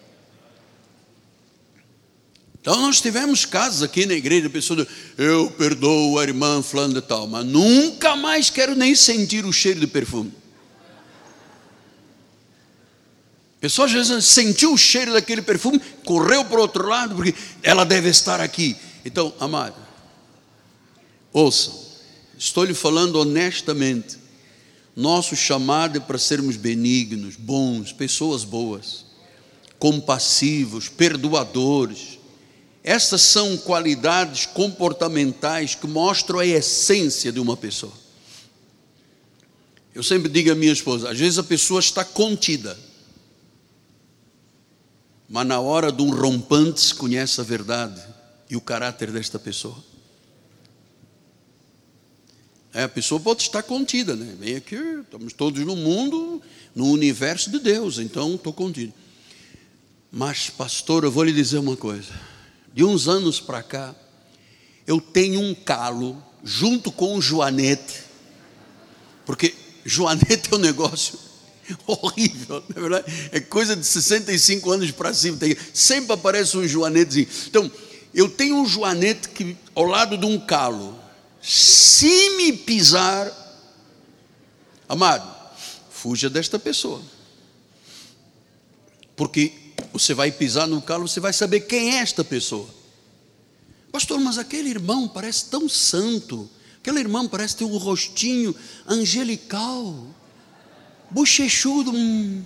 Então nós tivemos casos aqui na igreja, pessoas, eu perdoo a irmã falando de tal, mas nunca mais quero nem sentir o cheiro de perfume. Pessoa às vezes sentiu o cheiro daquele perfume, correu para o outro lado, porque ela deve estar aqui. Então, amado, ouçam, estou lhe falando honestamente. Nosso chamado é para sermos benignos, bons, pessoas boas, compassivos, perdoadores. Essas são qualidades comportamentais que mostram a essência de uma pessoa. Eu sempre digo à minha esposa: às vezes a pessoa está contida, mas na hora de um rompante se conhece a verdade e o caráter desta pessoa. É, a pessoa pode estar contida, né? Vem aqui, estamos todos no mundo, no universo de Deus, então estou contido. Mas, pastor, eu vou lhe dizer uma coisa. De uns anos para cá, eu tenho um calo junto com o Joanete, porque Joanete é um negócio horrível, na é verdade, é coisa de 65 anos para cima, tem, sempre aparece um Joanetezinho. Então, eu tenho um Joanete que, ao lado de um calo, se me pisar, amado, fuja desta pessoa. Porque você vai pisar no calo, você vai saber quem é esta pessoa. Pastor, mas aquele irmão parece tão santo. Aquele irmão parece ter um rostinho angelical, bochechudo, um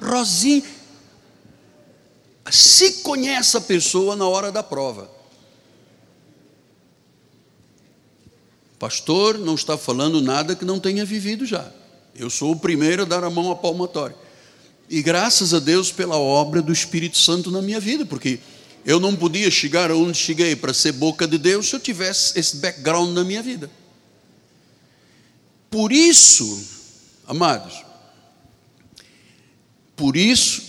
rosinho. Se conhece a pessoa na hora da prova. Pastor não está falando nada que não tenha vivido já. Eu sou o primeiro a dar a mão à palmatória. E graças a Deus pela obra do Espírito Santo na minha vida, porque eu não podia chegar onde cheguei para ser boca de Deus se eu tivesse esse background na minha vida. Por isso, amados, por isso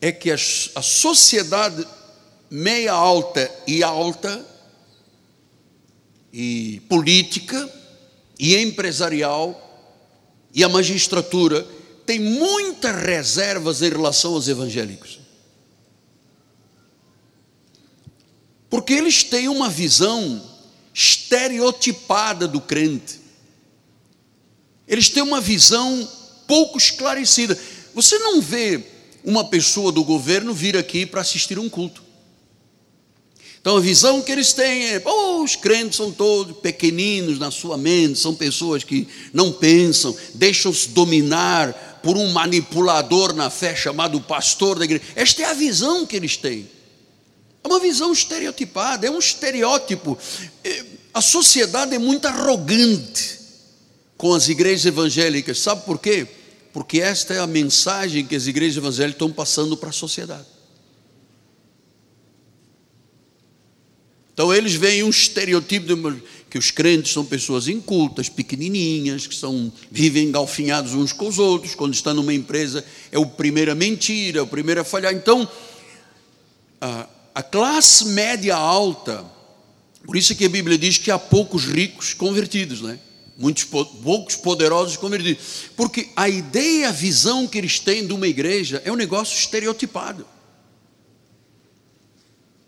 é que a, a sociedade meia alta e alta, e política, e empresarial, e a magistratura, tem muitas reservas em relação aos evangélicos. Porque eles têm uma visão estereotipada do crente. Eles têm uma visão pouco esclarecida. Você não vê uma pessoa do governo vir aqui para assistir um culto. Então a visão que eles têm é: oh, os crentes são todos pequeninos na sua mente, são pessoas que não pensam, deixam-se dominar por um manipulador na fé chamado pastor da igreja. Esta é a visão que eles têm. É uma visão estereotipada, é um estereótipo. É, a sociedade é muito arrogante com as igrejas evangélicas. Sabe por quê? Porque esta é a mensagem que as igrejas evangélicas estão passando para a sociedade. Então eles veem um estereotipo de que os crentes são pessoas incultas, pequenininhas, que são, vivem engalfinhados uns com os outros, quando está numa empresa é o primeiro a mentir, é o primeiro a falhar. Então, a, a classe média alta, por isso que a Bíblia diz que há poucos ricos convertidos, né? Muitos poucos poderosos convertidos, porque a ideia, a visão que eles têm de uma igreja é um negócio estereotipado.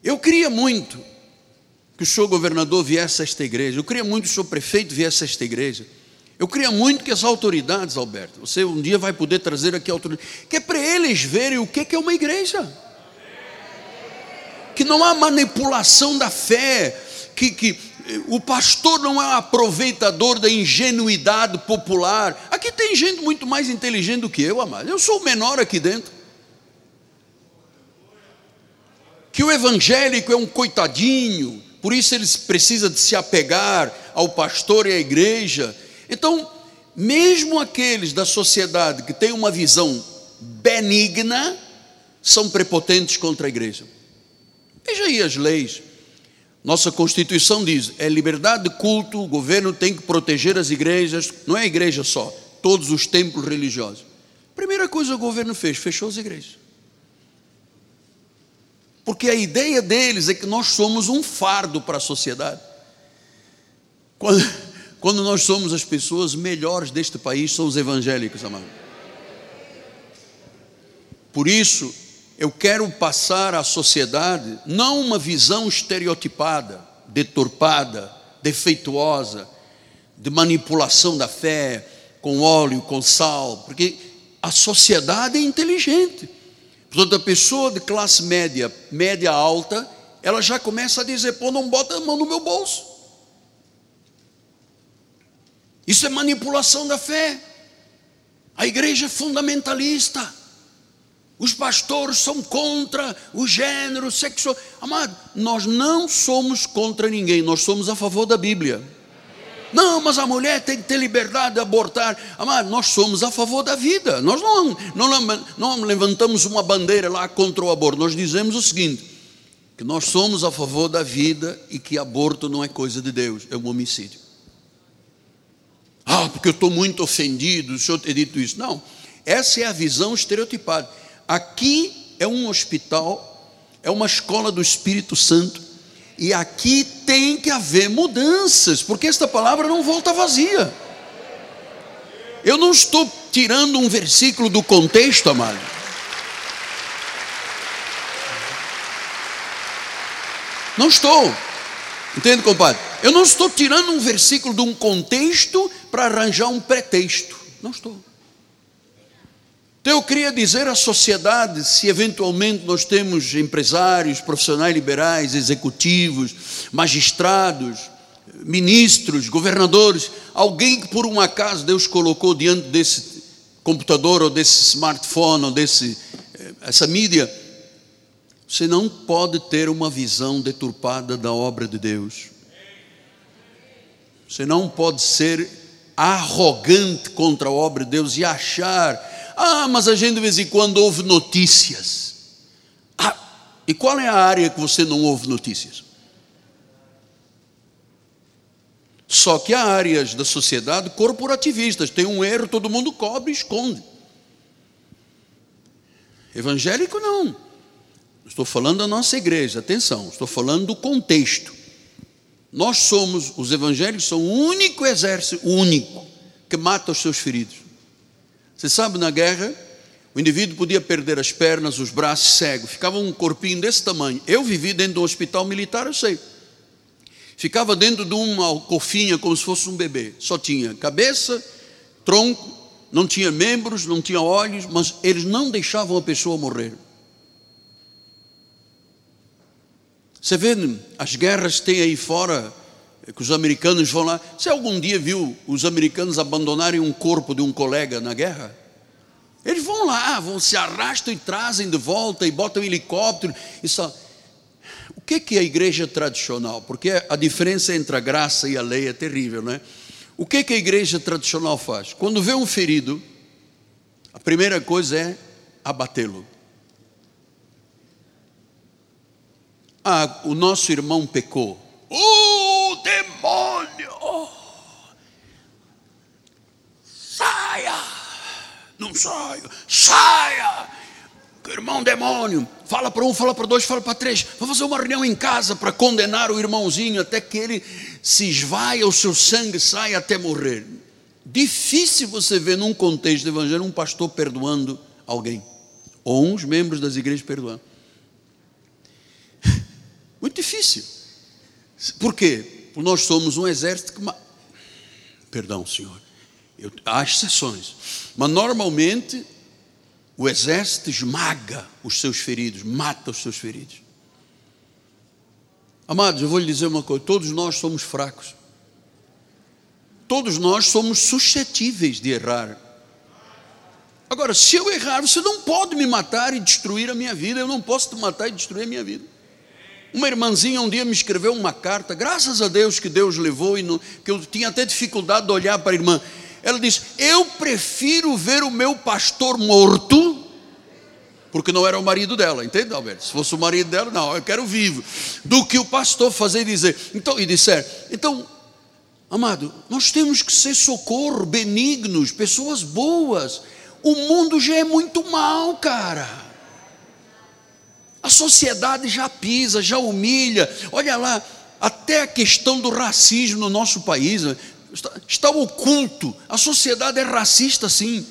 Eu queria muito que o senhor governador viesse a esta igreja, eu queria muito que o senhor prefeito viesse a esta igreja. Eu queria muito que as autoridades, Alberto, você um dia vai poder trazer aqui a autoridade, que é para eles verem o que é uma igreja. Que não há manipulação da fé, que, que o pastor não é um aproveitador da ingenuidade popular. Aqui tem gente muito mais inteligente do que eu, amado. Eu sou o menor aqui dentro. Que o evangélico é um coitadinho, por isso eles precisam de se apegar ao pastor e à igreja. Então, mesmo aqueles da sociedade que têm uma visão benigna, são prepotentes contra a igreja. Veja aí as leis. Nossa Constituição diz: é liberdade de culto, o governo tem que proteger as igrejas, não é a igreja só, todos os templos religiosos. Primeira coisa que o governo fez, fechou as igrejas. Porque a ideia deles é que nós somos um fardo para a sociedade. Quando, quando nós somos as pessoas melhores deste país, são os evangélicos, amado. Por isso, eu quero passar à sociedade não uma visão estereotipada, deturpada, defeituosa, de manipulação da fé, com óleo, com sal, porque a sociedade é inteligente. Portanto, a pessoa de classe média, média alta, ela já começa a dizer: pô, não bota a mão no meu bolso. Isso é manipulação da fé. A igreja é fundamentalista. Os pastores são contra o gênero sexual. Amado, nós não somos contra ninguém, nós somos a favor da Bíblia. Não, mas a mulher tem que ter liberdade de abortar. Amado, nós somos a favor da vida. Nós não, não, não levantamos uma bandeira lá contra o aborto. Nós dizemos o seguinte: que nós somos a favor da vida e que aborto não é coisa de Deus, é um homicídio. Ah, porque eu estou muito ofendido, o senhor ter dito isso. Não, essa é a visão estereotipada. Aqui é um hospital, é uma escola do Espírito Santo, e aqui tem que haver mudanças, porque esta palavra não volta vazia. Eu não estou tirando um versículo do contexto, amado. Não estou. Entende, compadre? Eu não estou tirando um versículo de um contexto para arranjar um pretexto. Não estou. Então eu queria dizer à sociedade, se eventualmente nós temos empresários, profissionais liberais, executivos, magistrados, ministros, governadores, alguém que por um acaso Deus colocou diante desse computador ou desse smartphone ou desse eh, essa mídia, você não pode ter uma visão deturpada da obra de Deus. Você não pode ser arrogante contra a obra de Deus e achar ah, mas a gente de vez em quando ouve notícias. Ah, e qual é a área que você não ouve notícias? Só que há áreas da sociedade corporativistas, tem um erro, todo mundo cobre e esconde. Evangélico não. Estou falando da nossa igreja, atenção, estou falando do contexto. Nós somos, os evangélicos são o único exército, o único, que mata os seus feridos. Você sabe, na guerra, o indivíduo podia perder as pernas, os braços, cego, ficava um corpinho desse tamanho. Eu vivi dentro de um hospital militar, eu sei. Ficava dentro de uma cofinha como se fosse um bebê. Só tinha cabeça, tronco, não tinha membros, não tinha olhos, mas eles não deixavam a pessoa morrer. Você vê as guerras tem aí fora, que os americanos vão lá. Você algum dia viu os americanos abandonarem um corpo de um colega na guerra? Eles vão lá, vão se arrastam e trazem de volta e botam um helicóptero. Só... O que é a igreja tradicional? Porque a diferença entre a graça e a lei é terrível, não é? O que, que a igreja tradicional faz? Quando vê um ferido, a primeira coisa é abatê-lo. Ah, o nosso irmão pecou. O demônio! Saia! Não saio! Saia! Irmão demônio, fala para um, fala para dois, fala para três. Vamos fazer uma reunião em casa para condenar o irmãozinho até que ele se esvaia, o seu sangue saia até morrer. Difícil você ver num contexto do evangelho um pastor perdoando alguém, ou uns membros das igrejas perdoando. Muito difícil. Por quê? Nós somos um exército que. Perdão, senhor. Eu, há exceções. Mas normalmente o exército esmaga os seus feridos, mata os seus feridos. Amados, eu vou lhe dizer uma coisa: todos nós somos fracos. Todos nós somos suscetíveis de errar. Agora, se eu errar, você não pode me matar e destruir a minha vida. Eu não posso te matar e destruir a minha vida. Uma irmãzinha um dia me escreveu uma carta, graças a Deus que Deus levou, e não, que eu tinha até dificuldade de olhar para a irmã. Ela disse: Eu prefiro ver o meu pastor morto, porque não era o marido dela, entende, Alberto? Se fosse o marido dela, não, eu quero vivo, do que o pastor fazer e dizer. Então, e disser: Então, amado, nós temos que ser socorro, benignos, pessoas boas. O mundo já é muito mal, cara. A sociedade já pisa, já humilha. Olha lá, até a questão do racismo no nosso país né, está, está oculto. A sociedade é racista, sim.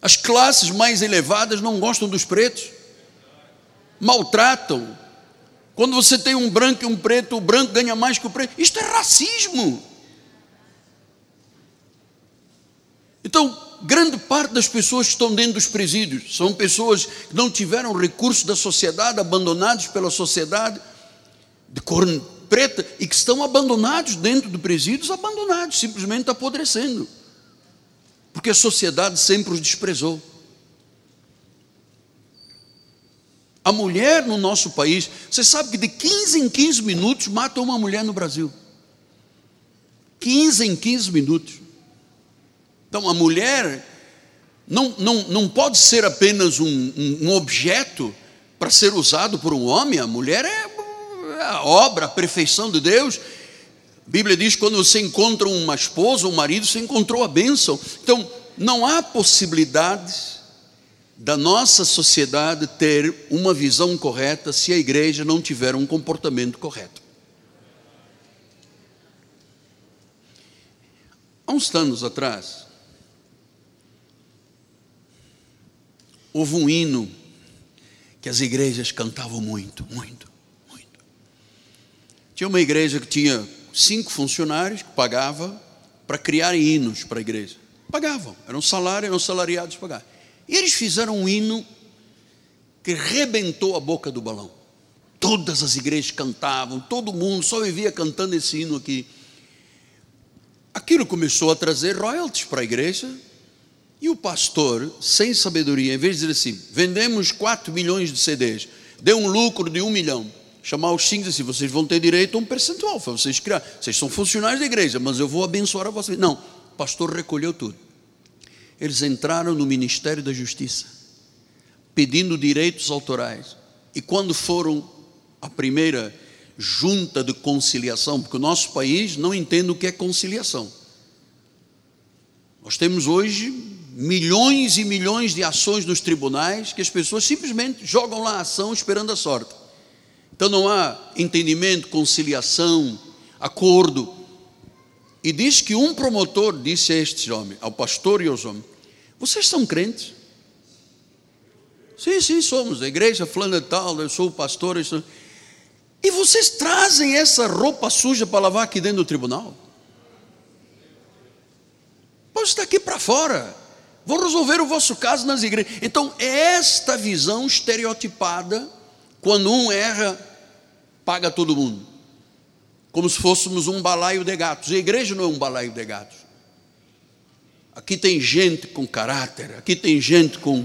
As classes mais elevadas não gostam dos pretos, maltratam. Quando você tem um branco e um preto, o branco ganha mais que o preto. Isto é racismo. Então, grande parte das pessoas que estão dentro dos presídios são pessoas que não tiveram recursos da sociedade, abandonados pela sociedade, de cor preta, e que estão abandonados dentro do presídios, abandonados, simplesmente apodrecendo. Porque a sociedade sempre os desprezou. A mulher no nosso país, você sabe que de 15 em 15 minutos matam uma mulher no Brasil. 15 em 15 minutos. Então a mulher não, não, não pode ser apenas um, um, objeto para ser usado por um homem, a mulher é a obra, a perfeição de Deus. A Bíblia diz que quando você encontra uma esposa, um marido, você encontrou a bênção. Então, não há possibilidade da nossa sociedade ter uma visão correta se a igreja não tiver um comportamento correto. Há uns anos atrás, houve um hino que as igrejas cantavam muito, muito, muito. Tinha uma igreja que tinha cinco funcionários que pagava para criar hinos para a igreja. Pagavam, eram salários, eram salariados pagar. E eles fizeram um hino que rebentou a boca do balão. Todas as igrejas cantavam, todo mundo só vivia cantando esse hino aqui. Aquilo começou a trazer royalties para a igreja, e o pastor, sem sabedoria, em vez de dizer assim, vendemos 4 milhões de CDs, deu um lucro de 1 milhão, chamar os cinco e assim, vocês vão ter direito a um percentual, vocês criar. Vocês são funcionários da igreja, mas eu vou abençoar a vocês. Não, o pastor recolheu tudo. Eles entraram no Ministério da Justiça, pedindo direitos autorais. E quando foram a primeira junta de conciliação, porque o nosso país não entende o que é conciliação. Nós temos hoje milhões e milhões de ações nos tribunais que as pessoas simplesmente jogam lá a ação esperando a sorte. Então não há entendimento, conciliação, acordo. E diz que um promotor disse a este homem, ao pastor e aos homens: Vocês são crentes? Sim, sim, somos. A igreja fulana tal, eu sou o pastor. Eu sou... E vocês trazem essa roupa suja para lavar aqui dentro do tribunal? Pode estar aqui para fora. Vou resolver o vosso caso nas igrejas. Então, é esta visão estereotipada, quando um erra, paga todo mundo. Como se fôssemos um balaio de gatos. A igreja não é um balaio de gatos. Aqui tem gente com caráter, aqui tem gente com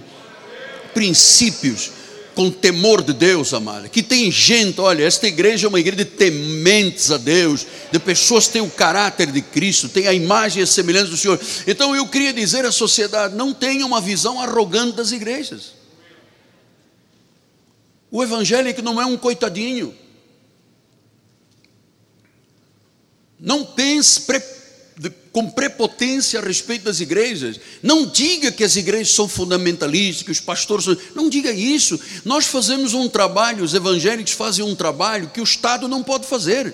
princípios, com temor de Deus, amada. Que tem gente, olha, esta igreja é uma igreja de tementes a Deus, de pessoas que têm o caráter de Cristo, têm a imagem e a semelhança do Senhor. Então eu queria dizer à sociedade: não tenha uma visão arrogante das igrejas. O evangélico não é um coitadinho. Não pense com prepotência a respeito das igrejas. Não diga que as igrejas são fundamentalistas, que os pastores são. Não diga isso. Nós fazemos um trabalho, os evangélicos fazem um trabalho que o Estado não pode fazer.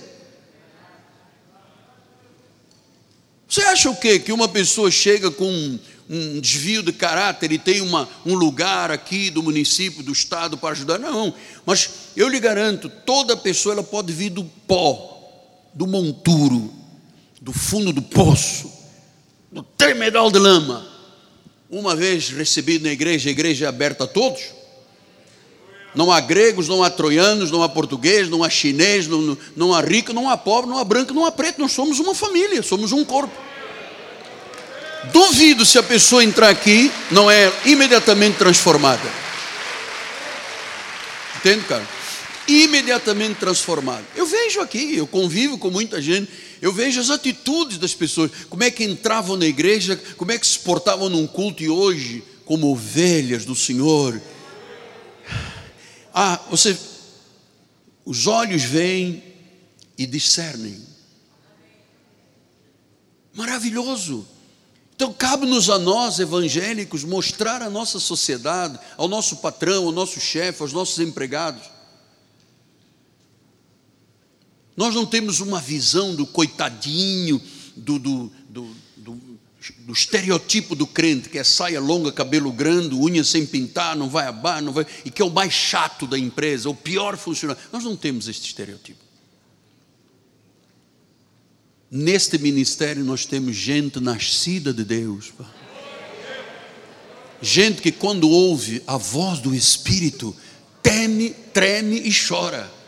Você acha o quê? Que uma pessoa chega com um, um desvio de caráter e tem uma, um lugar aqui do município, do Estado para ajudar? Não. Mas eu lhe garanto, toda pessoa ela pode vir do pó, do monturo, do fundo do poço, do termedal de lama. Uma vez recebido na igreja, a igreja é aberta a todos. Não há gregos, não há troianos, não há português, não há chinês, não, não há rico, não há pobre, não há branco, não há preto. Nós somos uma família, somos um corpo. Duvido se a pessoa entrar aqui não é imediatamente transformada. Entende, cara? Imediatamente transformada. Eu vejo aqui, eu convivo com muita gente eu vejo as atitudes das pessoas, como é que entravam na igreja, como é que se portavam num culto e hoje, como ovelhas do Senhor. Ah, você, os olhos veem e discernem. Maravilhoso. Então, cabe-nos a nós, evangélicos, mostrar à nossa sociedade, ao nosso patrão, ao nosso chefe, aos nossos empregados, nós não temos uma visão do coitadinho, do, do, do, do, estereotipo do crente, que é saia longa, cabelo grande, unha sem pintar, não vai a bar, não vai, e que é o mais chato da empresa, o pior funcionário. Nós não temos este estereotipo. Neste ministério nós temos gente nascida de Deus. Gente que quando ouve a voz do Espírito, teme, treme e chora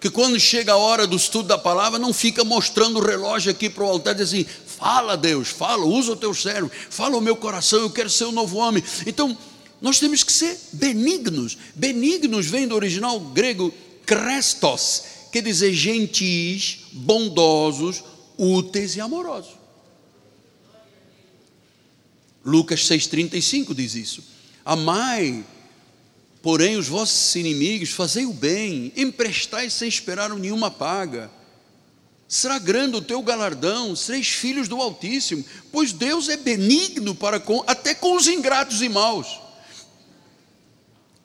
que quando chega a hora do estudo da palavra, não fica mostrando o relógio aqui para o altar, diz assim: fala Deus, fala, usa o teu cérebro, fala o meu coração, eu quero ser um novo homem. Então, nós temos que ser benignos. Benignos vem do original grego krestos, quer dizer gentis, bondosos, úteis e amorosos. Lucas 6,35 diz isso. Amai Porém, os vossos inimigos, fazei o bem, emprestai sem esperar nenhuma paga. Será grande o teu galardão, sereis filhos do Altíssimo, pois Deus é benigno para com, até com os ingratos e maus.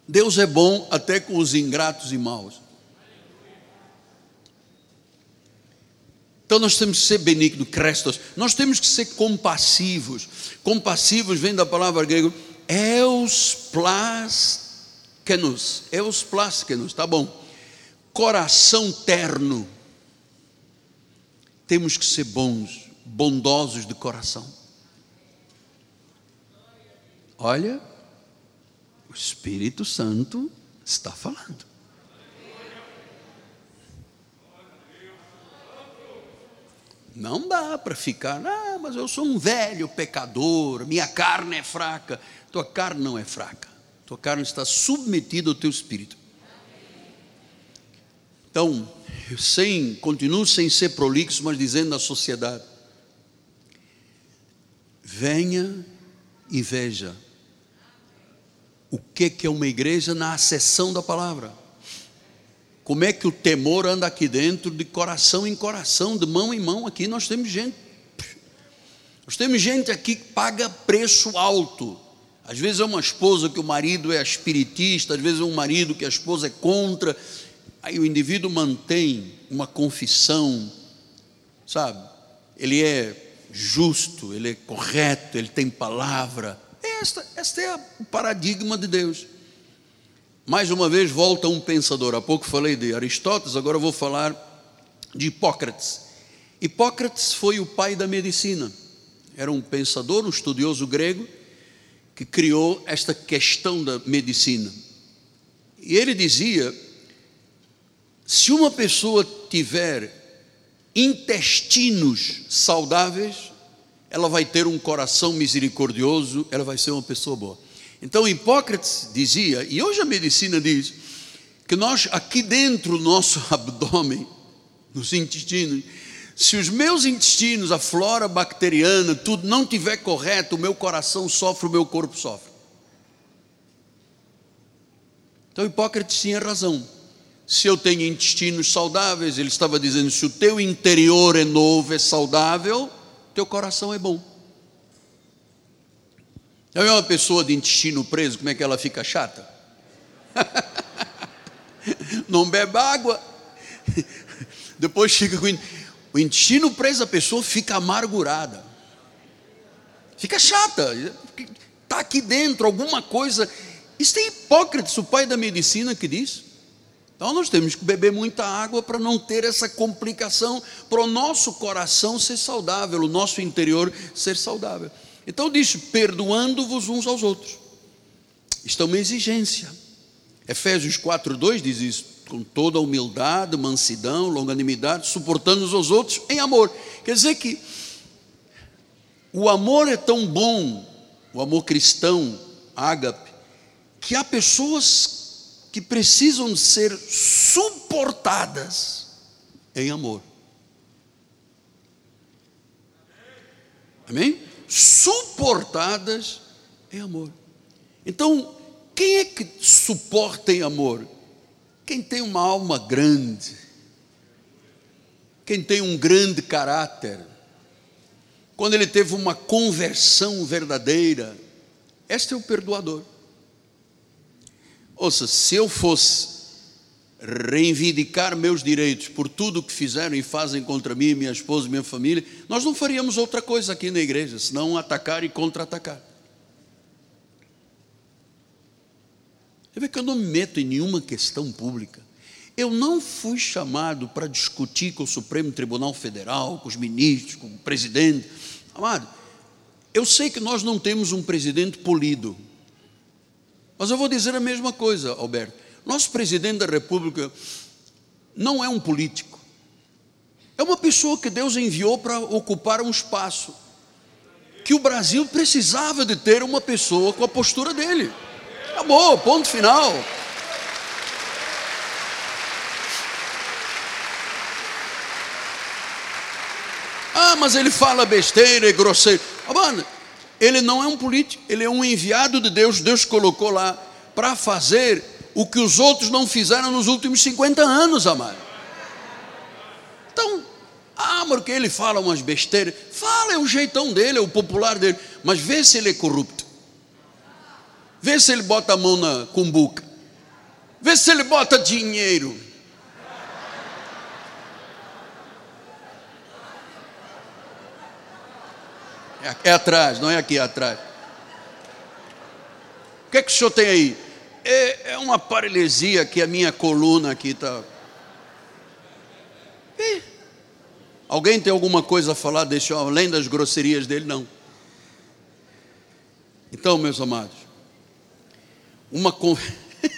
Deus é bom até com os ingratos e maus. Então nós temos que ser benignos, crestos, nós temos que ser compassivos. Compassivos vem da palavra grega eusplas Kenos, eus plásquenos, tá bom. Coração terno. Temos que ser bons, bondosos de coração. Olha, o Espírito Santo está falando. Não dá para ficar, ah, mas eu sou um velho pecador, minha carne é fraca. Tua carne não é fraca. Tua carne está submetida ao teu espírito. Então, sem, continuo sem ser prolixo, mas dizendo à sociedade: venha e veja o que é uma igreja na acessão da palavra. Como é que o temor anda aqui dentro, de coração em coração, de mão em mão. Aqui nós temos gente Nós temos gente aqui que paga preço alto. Às vezes é uma esposa que o marido é espiritista, às vezes é um marido que a esposa é contra. Aí o indivíduo mantém uma confissão, sabe? Ele é justo, ele é correto, ele tem palavra. Esta, esta é o paradigma de Deus. Mais uma vez volta um pensador. Há pouco falei de Aristóteles, agora vou falar de Hipócrates. Hipócrates foi o pai da medicina. Era um pensador, um estudioso grego, que criou esta questão da medicina. E ele dizia: se uma pessoa tiver intestinos saudáveis, ela vai ter um coração misericordioso, ela vai ser uma pessoa boa. Então Hipócrates dizia, e hoje a medicina diz, que nós aqui dentro do nosso abdômen, nos intestinos, se os meus intestinos, a flora bacteriana, tudo não tiver correto, o meu coração sofre, o meu corpo sofre. Então Hipócrates tinha razão. Se eu tenho intestinos saudáveis, ele estava dizendo: se o teu interior é novo, é saudável, teu coração é bom. Então, é uma pessoa de intestino preso, como é que ela fica chata? Não bebe água. Depois fica com o intestino preso, a pessoa fica amargurada. Fica chata. Está aqui dentro alguma coisa. Isso é Hipócrates, o pai da medicina, que diz. Então nós temos que beber muita água para não ter essa complicação, para o nosso coração ser saudável, o nosso interior ser saudável. Então diz: perdoando-vos uns aos outros. Isto é uma exigência. Efésios 4,2 diz isso, com toda humildade, mansidão, longanimidade, suportando aos outros em amor. Quer dizer que o amor é tão bom, o amor cristão, ágape, que há pessoas que precisam ser suportadas em amor. Amém? Suportadas em amor. Então, quem é que suporta em amor? Quem tem uma alma grande, quem tem um grande caráter, quando ele teve uma conversão verdadeira, este é o perdoador. Ouça, se eu fosse reivindicar meus direitos por tudo o que fizeram e fazem contra mim, minha esposa minha família, nós não faríamos outra coisa aqui na igreja, senão atacar e contra-atacar. Você vê que eu não me meto em nenhuma questão pública. Eu não fui chamado para discutir com o Supremo Tribunal Federal, com os ministros, com o presidente. Amado, eu sei que nós não temos um presidente polido. Mas eu vou dizer a mesma coisa, Alberto. Nosso presidente da República não é um político. É uma pessoa que Deus enviou para ocupar um espaço. Que o Brasil precisava de ter uma pessoa com a postura dele. Acabou, ponto final. Ah, mas ele fala besteira e grosseiro. mano, ele não é um político, ele é um enviado de Deus. Deus colocou lá para fazer o que os outros não fizeram nos últimos 50 anos, amado. Então, ah, porque ele fala umas besteiras. Fala, é o jeitão dele, é o popular dele. Mas vê se ele é corrupto. Vê se ele bota a mão na cumbuca. Vê se ele bota dinheiro. É, é atrás, não é aqui atrás. O que é que o senhor tem aí? É, é uma paralisia que a minha coluna aqui está. Alguém tem alguma coisa a falar desse homem, além das grosserias dele? Não. Então, meus amados, uma con...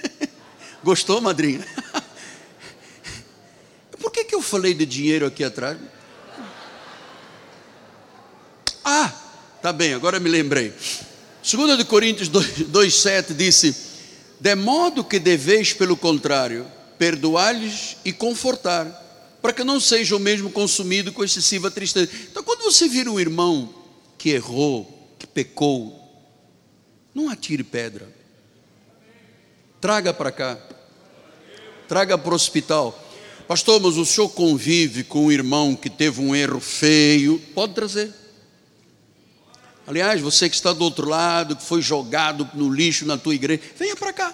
Gostou, madrinha? Por que, que eu falei de dinheiro aqui atrás? Ah, tá bem, agora me lembrei. 2 de Coríntios 2,7 disse: De modo que deveis, pelo contrário, perdoar-lhes e confortar, para que não seja o mesmo consumido com excessiva tristeza. Então, quando você vira um irmão que errou, que pecou, não atire pedra. Traga para cá. Traga para o hospital. Pastor, mas o senhor convive com um irmão que teve um erro feio? Pode trazer. Aliás, você que está do outro lado, que foi jogado no lixo na tua igreja, venha para cá.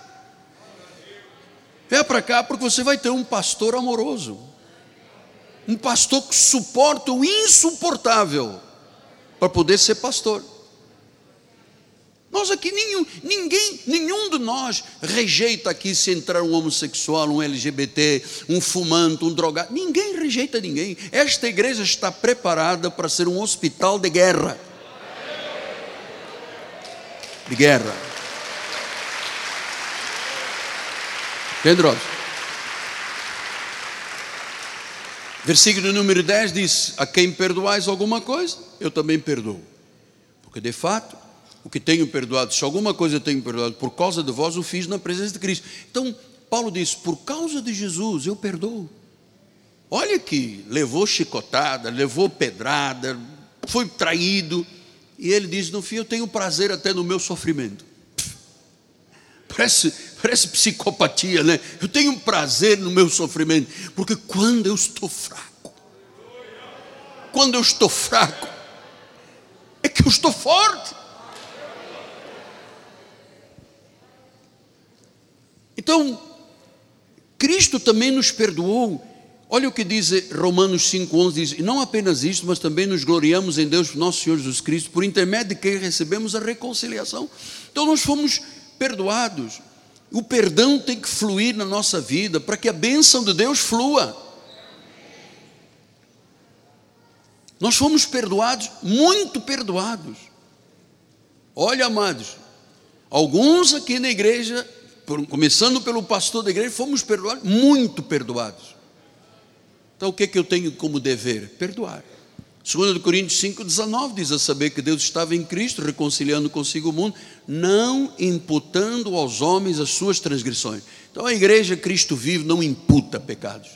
Venha para cá porque você vai ter um pastor amoroso. Um pastor que suporta o insuportável para poder ser pastor. Nós aqui, nenhum, ninguém, nenhum de nós rejeita aqui se entrar um homossexual, um LGBT, um fumante, um drogado. Ninguém rejeita ninguém. Esta igreja está preparada para ser um hospital de guerra. De guerra. Pedro. Versículo número 10 diz: A quem perdoais alguma coisa, eu também perdoo. Porque de fato, o que tenho perdoado, se alguma coisa tenho perdoado por causa de vós, o fiz na presença de Cristo. Então, Paulo diz: por causa de Jesus, eu perdoo. Olha que levou chicotada, levou pedrada, foi traído, e ele diz: no fim, eu tenho prazer até no meu sofrimento. Parece, parece psicopatia, né? Eu tenho prazer no meu sofrimento, porque quando eu estou fraco, quando eu estou fraco, é que eu estou forte. Então, Cristo também nos perdoou. Olha o que diz Romanos 5,11: diz: E não apenas isso, mas também nos gloriamos em Deus, nosso Senhor Jesus Cristo, por intermédio de quem recebemos a reconciliação. Então, nós fomos perdoados. O perdão tem que fluir na nossa vida para que a bênção de Deus flua. Nós fomos perdoados, muito perdoados. Olha, amados, alguns aqui na igreja começando pelo pastor da igreja, fomos perdoados, muito perdoados. Então o que, é que eu tenho como dever? Perdoar. 2 Coríntios 5,19 diz a saber que Deus estava em Cristo, reconciliando consigo o mundo, não imputando aos homens as suas transgressões. Então a igreja Cristo vive não imputa pecados.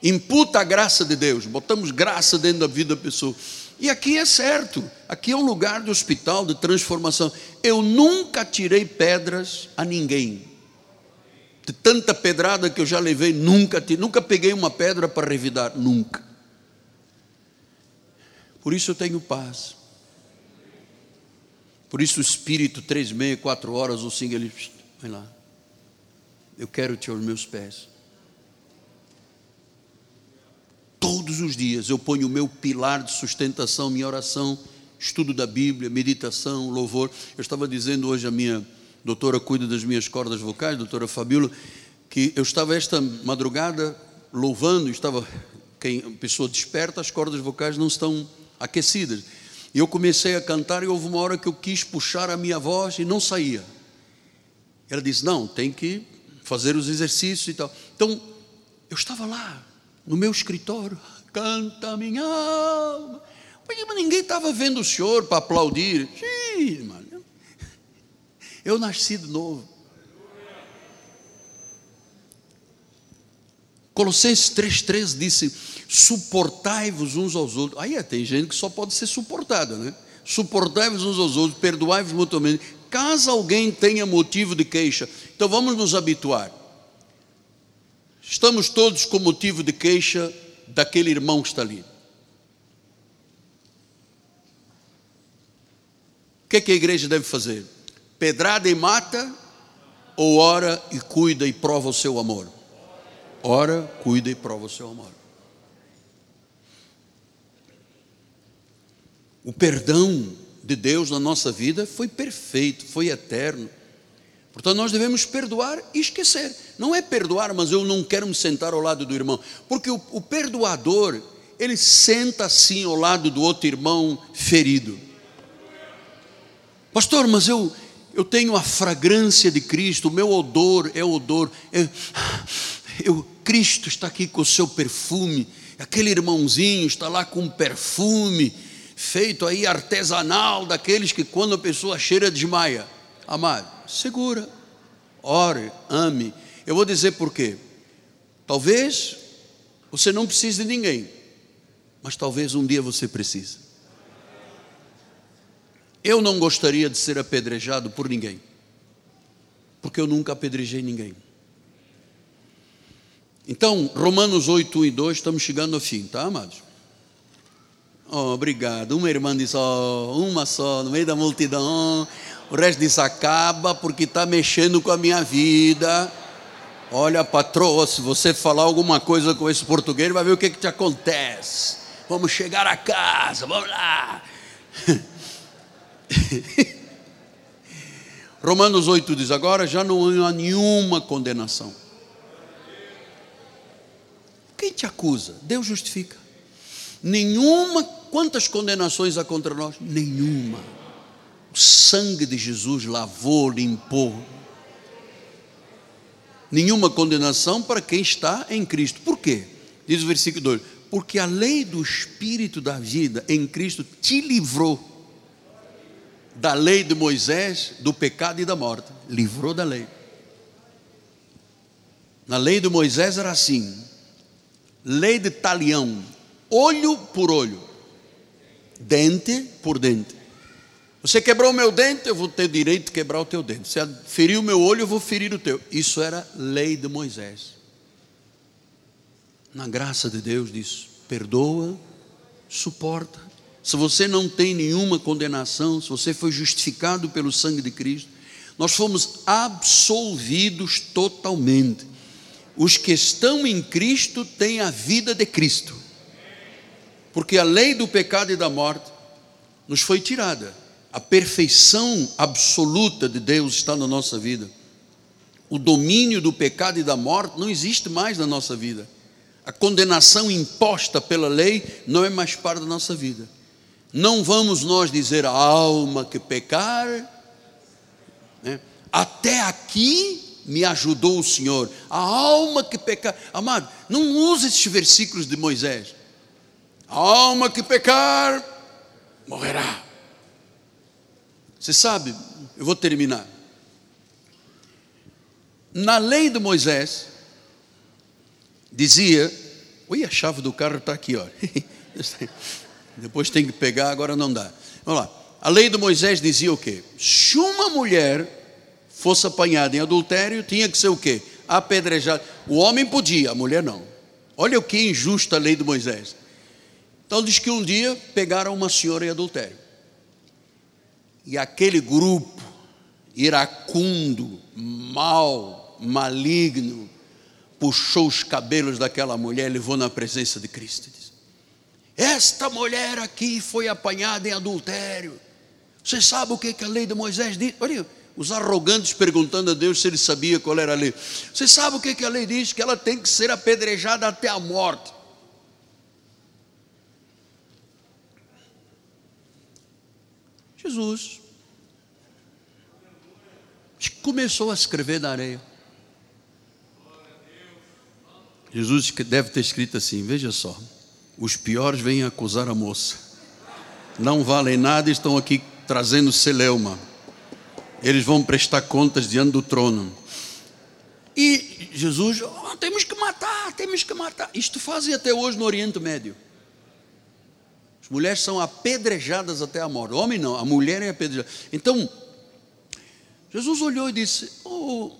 Imputa a graça de Deus, botamos graça dentro da vida da pessoa. E aqui é certo, aqui é um lugar de hospital, de transformação. Eu nunca tirei pedras a ninguém. De tanta pedrada que eu já levei, nunca, nunca peguei uma pedra para revidar, nunca. Por isso eu tenho paz. Por isso o Espírito, três, meia, quatro horas, ou cinco, ele, vai lá. Eu quero te aos meus pés. Todos os dias eu ponho o meu pilar de sustentação, minha oração, estudo da Bíblia, meditação, louvor. Eu estava dizendo hoje a minha doutora cuida das minhas cordas vocais, doutora Fabíola, que eu estava esta madrugada louvando, estava quem pessoa desperta, as cordas vocais não estão aquecidas. E eu comecei a cantar e houve uma hora que eu quis puxar a minha voz e não saía. Ela disse: "Não, tem que fazer os exercícios e tal". Então, eu estava lá, no meu escritório, canta minha alma. Mas ninguém estava vendo o senhor para aplaudir. Sim. Eu nasci de novo. Colossenses 3,13 disse: suportai-vos uns aos outros. Aí é, tem gente que só pode ser suportada, né? Suportai-vos uns aos outros, perdoai-vos mutuamente. Caso alguém tenha motivo de queixa, então vamos nos habituar. Estamos todos com motivo de queixa daquele irmão que está ali. O que, é que a igreja deve fazer? Pedrada e mata, ou ora e cuida e prova o seu amor? Ora, cuida e prova o seu amor. O perdão de Deus na nossa vida foi perfeito, foi eterno. Portanto, nós devemos perdoar e esquecer. Não é perdoar, mas eu não quero me sentar ao lado do irmão. Porque o, o perdoador, ele senta assim ao lado do outro irmão ferido. Pastor, mas eu, eu tenho a fragrância de Cristo, o meu odor é odor. Eu, Cristo está aqui com o seu perfume. Aquele irmãozinho está lá com um perfume feito aí artesanal, daqueles que quando a pessoa cheira desmaia. Amado, segura, ore, ame. Eu vou dizer por quê. Talvez você não precise de ninguém, mas talvez um dia você precise. Eu não gostaria de ser apedrejado por ninguém, porque eu nunca apedrejei ninguém. Então, Romanos 8, 1 e 2, estamos chegando ao fim, tá, amados? Oh, obrigado. Uma irmã disse, oh, uma só, no meio da multidão. O resto diz, acaba porque está mexendo com a minha vida. Olha, patroa, se você falar alguma coisa com esse português, vai ver o que, que te acontece. Vamos chegar a casa, vamos lá. Romanos 8 diz: agora já não há nenhuma condenação. Quem te acusa? Deus justifica. Nenhuma, quantas condenações há contra nós? Nenhuma. O sangue de Jesus lavou, limpou. Nenhuma condenação para quem está em Cristo. Por quê? Diz o versículo 2: Porque a lei do Espírito da vida em Cristo te livrou da lei de Moisés, do pecado e da morte. Livrou da lei. Na lei de Moisés era assim: lei de talião, olho por olho, dente por dente. Você quebrou o meu dente, eu vou ter direito de quebrar o teu dente. Você feriu o meu olho, eu vou ferir o teu. Isso era lei de Moisés. Na graça de Deus diz: perdoa, suporta, se você não tem nenhuma condenação, se você foi justificado pelo sangue de Cristo, nós fomos absolvidos totalmente. Os que estão em Cristo têm a vida de Cristo, porque a lei do pecado e da morte nos foi tirada, a perfeição absoluta de Deus está na nossa vida. O domínio do pecado e da morte não existe mais na nossa vida. A condenação imposta pela lei não é mais parte da nossa vida. Não vamos nós dizer a alma que pecar, né? até aqui me ajudou o Senhor. A alma que pecar, amado, não use esses versículos de Moisés. A alma que pecar morrerá. Você sabe, eu vou terminar. Na lei de Moisés, dizia, ui, a chave do carro está aqui, olha. Depois tem que pegar, agora não dá. Vamos lá. A lei de Moisés dizia o quê? Se uma mulher fosse apanhada em adultério, tinha que ser o quê? Apedrejada. O homem podia, a mulher não. Olha o que injusta a lei de Moisés. Então diz que um dia pegaram uma senhora em adultério. E aquele grupo iracundo, mau, maligno, puxou os cabelos daquela mulher e levou na presença de Cristo. Esta mulher aqui foi apanhada em adultério. Você sabe o que, que a lei de Moisés diz? Olha, os arrogantes perguntando a Deus se ele sabia qual era a lei. Você sabe o que, que a lei diz? Que ela tem que ser apedrejada até a morte. Jesus começou a escrever na areia. Jesus deve ter escrito assim: veja só. Os piores vêm acusar a moça. Não valem nada estão aqui trazendo celeuma. Eles vão prestar contas diante do trono. E Jesus, oh, temos que matar, temos que matar. Isto fazem até hoje no Oriente Médio. As mulheres são apedrejadas até a morte. O homem não, a mulher é apedrejada. Então, Jesus olhou e disse: Oh,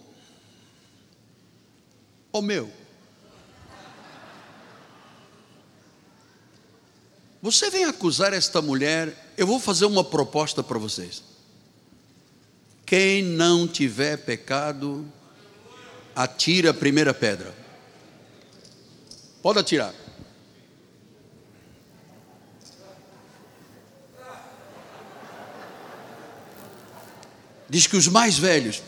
oh meu, Você vem acusar esta mulher, eu vou fazer uma proposta para vocês. Quem não tiver pecado, atira a primeira pedra. Pode atirar. Diz que os mais velhos,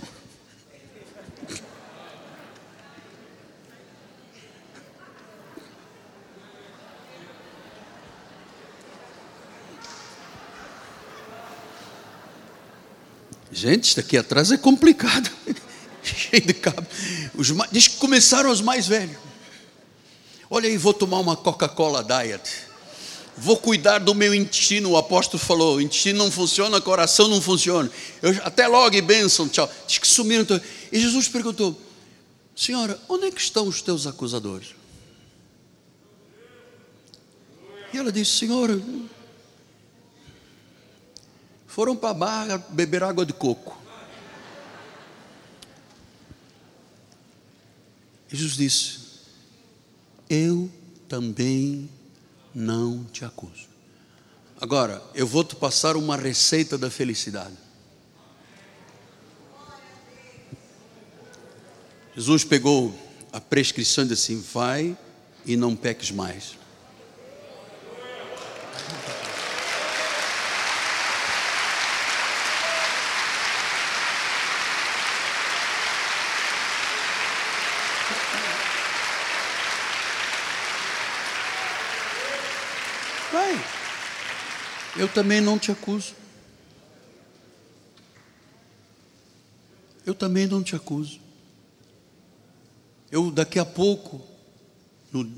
Gente, isso aqui atrás é complicado. Cheio de cabo. Os, diz que começaram os mais velhos. Olha aí, vou tomar uma Coca-Cola Diet. Vou cuidar do meu intestino. O apóstolo falou: o intestino não funciona, coração não funciona. Eu, até logo e bênção, tchau. Diz que sumiram. E Jesus perguntou: Senhora, onde é que estão os teus acusadores? E ela disse: Senhora, foram para a barra beber água de coco. Jesus disse: Eu também não te acuso. Agora, eu vou te passar uma receita da felicidade. Jesus pegou a prescrição e disse assim: vai e não peques mais. Vai. Eu também não te acuso. Eu também não te acuso. Eu daqui a pouco, no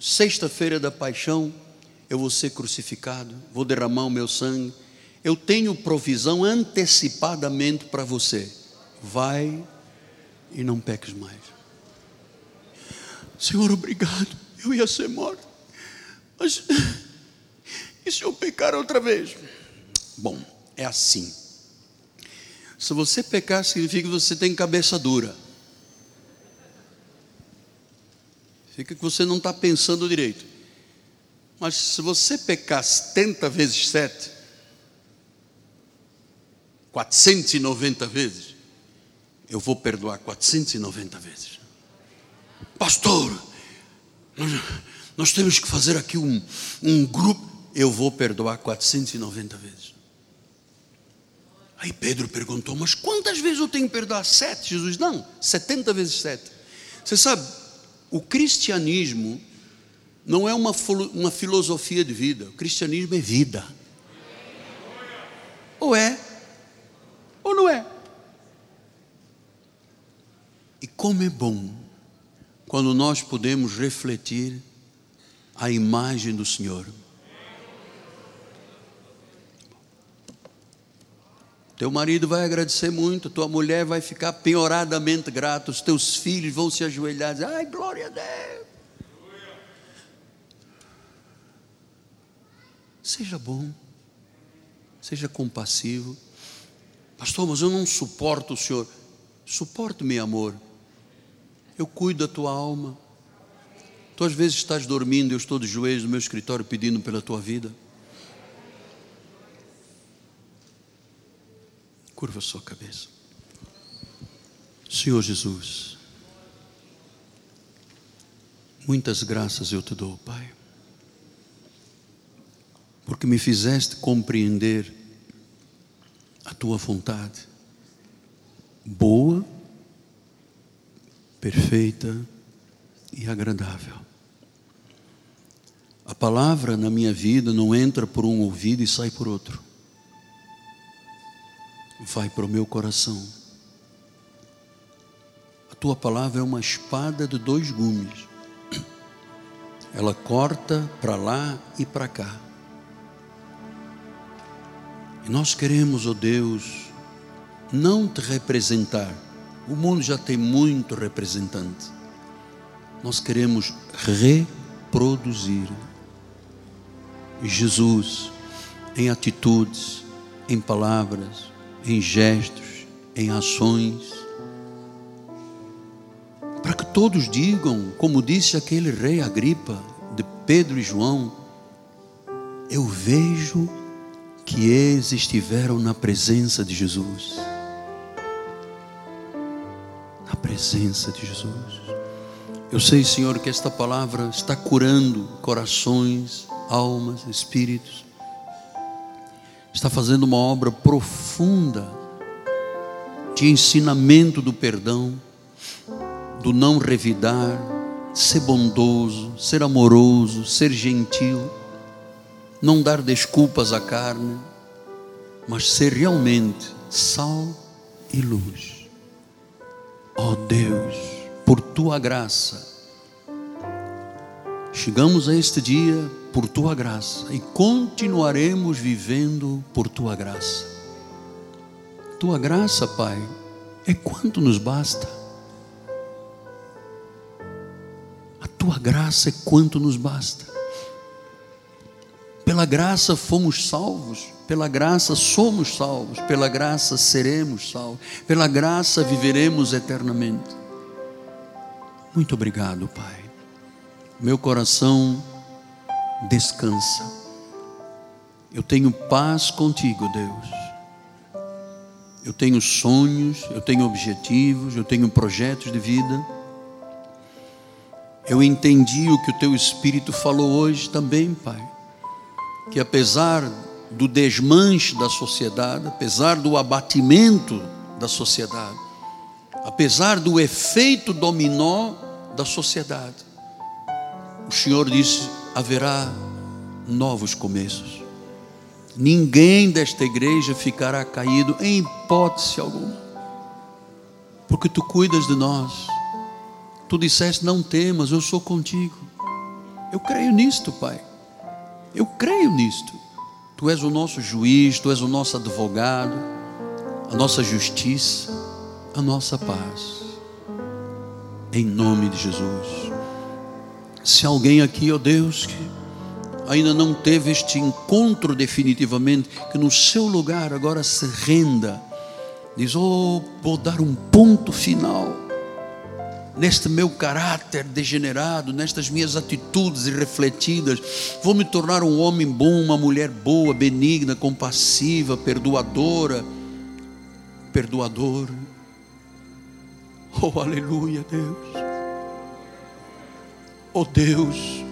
sexta-feira da paixão, eu vou ser crucificado, vou derramar o meu sangue. Eu tenho provisão antecipadamente para você. Vai e não peques mais. Senhor, obrigado. Eu ia ser morto. Mas e se eu pecar outra vez? Bom, é assim. Se você pecar, significa que você tem cabeça dura. Fica que você não está pensando direito. Mas se você pecar 70 vezes 7, 490 vezes, eu vou perdoar 490 vezes. Pastor, nós, nós temos que fazer aqui um, um grupo. Eu vou perdoar 490 vezes. Aí Pedro perguntou: Mas quantas vezes eu tenho que perdoar? Sete? Jesus, não, 70 vezes sete. Você sabe, o cristianismo não é uma, uma filosofia de vida, o cristianismo é vida. Ou é, ou não é. E como é bom quando nós podemos refletir a imagem do Senhor. Teu marido vai agradecer muito, tua mulher vai ficar penhoradamente grata, os teus filhos vão se ajoelhar e dizer: Ai, glória a Deus. Seja bom, seja compassivo. Pastor, mas eu não suporto o Senhor. Suporto, meu amor. Eu cuido da tua alma. Tu às vezes estás dormindo, eu estou de joelhos no meu escritório pedindo pela tua vida. Curva sua cabeça. Senhor Jesus, muitas graças eu te dou, Pai, porque me fizeste compreender a tua vontade, boa, perfeita e agradável. A palavra na minha vida não entra por um ouvido e sai por outro vai para o meu coração. A tua palavra é uma espada de dois gumes. Ela corta para lá e para cá. E nós queremos, ó oh Deus, não te representar. O mundo já tem muito representante. Nós queremos reproduzir Jesus em atitudes, em palavras, em gestos, em ações, para que todos digam, como disse aquele rei Agripa, de Pedro e João, eu vejo que eles estiveram na presença de Jesus. Na presença de Jesus. Eu sei, Senhor, que esta palavra está curando corações, almas, espíritos está fazendo uma obra profunda de ensinamento do perdão, do não revidar, ser bondoso, ser amoroso, ser gentil, não dar desculpas à carne, mas ser realmente sal e luz. Ó oh Deus, por tua graça, chegamos a este dia por tua graça e continuaremos vivendo por tua graça. Tua graça, Pai, é quanto nos basta. A tua graça é quanto nos basta. Pela graça fomos salvos, pela graça somos salvos, pela graça seremos salvos, pela graça viveremos eternamente. Muito obrigado, Pai. Meu coração descansa. Eu tenho paz contigo, Deus. Eu tenho sonhos, eu tenho objetivos, eu tenho projetos de vida. Eu entendi o que o teu Espírito falou hoje também, Pai. Que apesar do desmanche da sociedade, apesar do abatimento da sociedade, apesar do efeito dominó da sociedade, o Senhor disse: haverá novos começos. Ninguém desta igreja ficará caído em hipótese alguma, porque tu cuidas de nós. Tu disseste: Não temas, eu sou contigo. Eu creio nisto, Pai. Eu creio nisto. Tu és o nosso juiz, tu és o nosso advogado, a nossa justiça, a nossa paz. Em nome de Jesus. Se alguém aqui, ó Deus, que ainda não teve este encontro definitivamente, que no seu lugar agora se renda, diz: Oh, vou dar um ponto final neste meu caráter degenerado, nestas minhas atitudes irrefletidas, vou me tornar um homem bom, uma mulher boa, benigna, compassiva, perdoadora, perdoadora. Oh, aleluia, Deus. Oh, Deus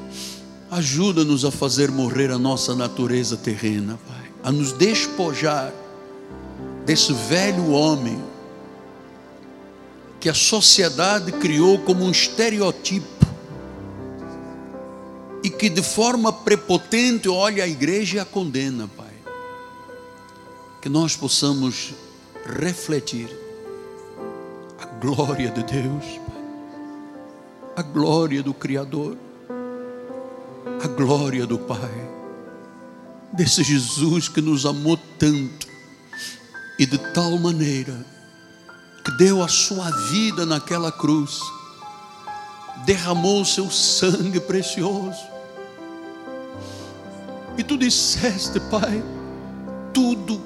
Ajuda-nos a fazer morrer a nossa natureza terrena, Pai, a nos despojar desse velho homem que a sociedade criou como um estereotipo e que de forma prepotente olha a igreja e a condena, Pai. Que nós possamos refletir a glória de Deus, a glória do Criador a glória do Pai, desse Jesus que nos amou tanto e de tal maneira que deu a sua vida naquela cruz, derramou o seu sangue precioso. E tu disseste, Pai, tudo,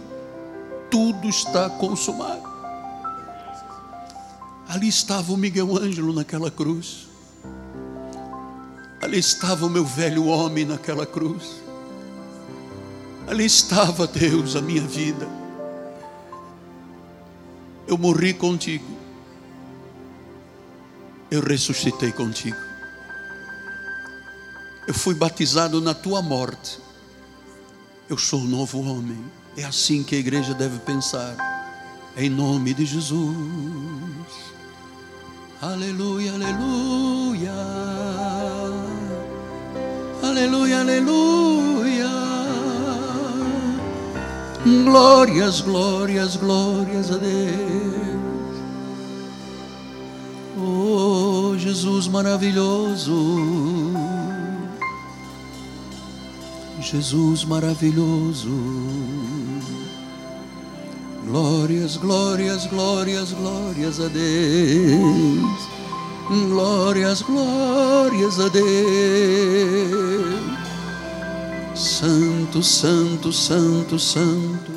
tudo está consumado. Ali estava o Miguel Ângelo naquela cruz. Ali estava o meu velho homem naquela cruz. Ali estava, Deus, a minha vida. Eu morri contigo. Eu ressuscitei contigo. Eu fui batizado na tua morte. Eu sou um novo homem. É assim que a igreja deve pensar. Em nome de Jesus. Aleluia, aleluia. Aleluia, aleluia. Glórias, glórias, glórias a Deus. Oh, Jesus maravilhoso. Jesus maravilhoso. Glórias, glórias, glórias, glórias a Deus. Glórias, glórias a Deus. Santo, santo, santo, santo.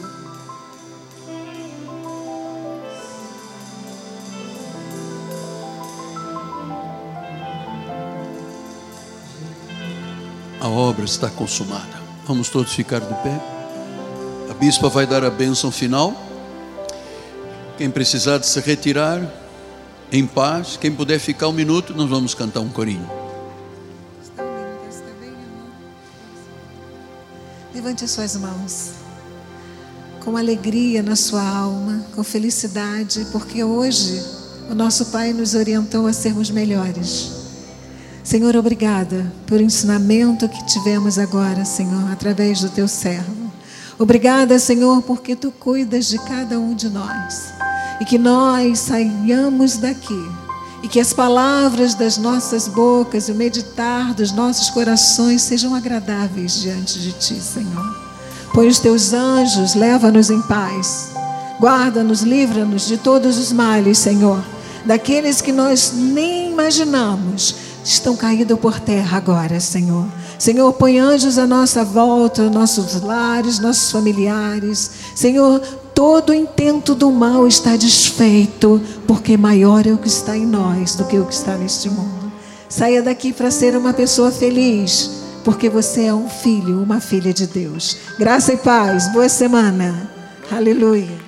A obra está consumada. Vamos todos ficar de pé. A bispa vai dar a bênção final. Quem precisar de se retirar, em paz. Quem puder ficar um minuto, nós vamos cantar um corinho. Levante as suas mãos. Com alegria na sua alma, com felicidade, porque hoje o nosso Pai nos orientou a sermos melhores. Senhor, obrigada por ensinamento que tivemos agora, Senhor, através do teu servo. Obrigada, Senhor, porque tu cuidas de cada um de nós e que nós saiamos daqui e que as palavras das nossas bocas e o meditar dos nossos corações sejam agradáveis diante de Ti, Senhor. Põe os Teus anjos, leva-nos em paz. Guarda-nos, livra-nos de todos os males, Senhor. Daqueles que nós nem imaginamos estão caídos por terra agora, Senhor. Senhor, põe anjos à nossa volta, nossos lares, nossos familiares. Senhor, todo intento do mal está desfeito, porque maior é o que está em nós do que o que está neste mundo. Saia daqui para ser uma pessoa feliz, porque você é um filho, uma filha de Deus. Graça e paz, boa semana. Aleluia.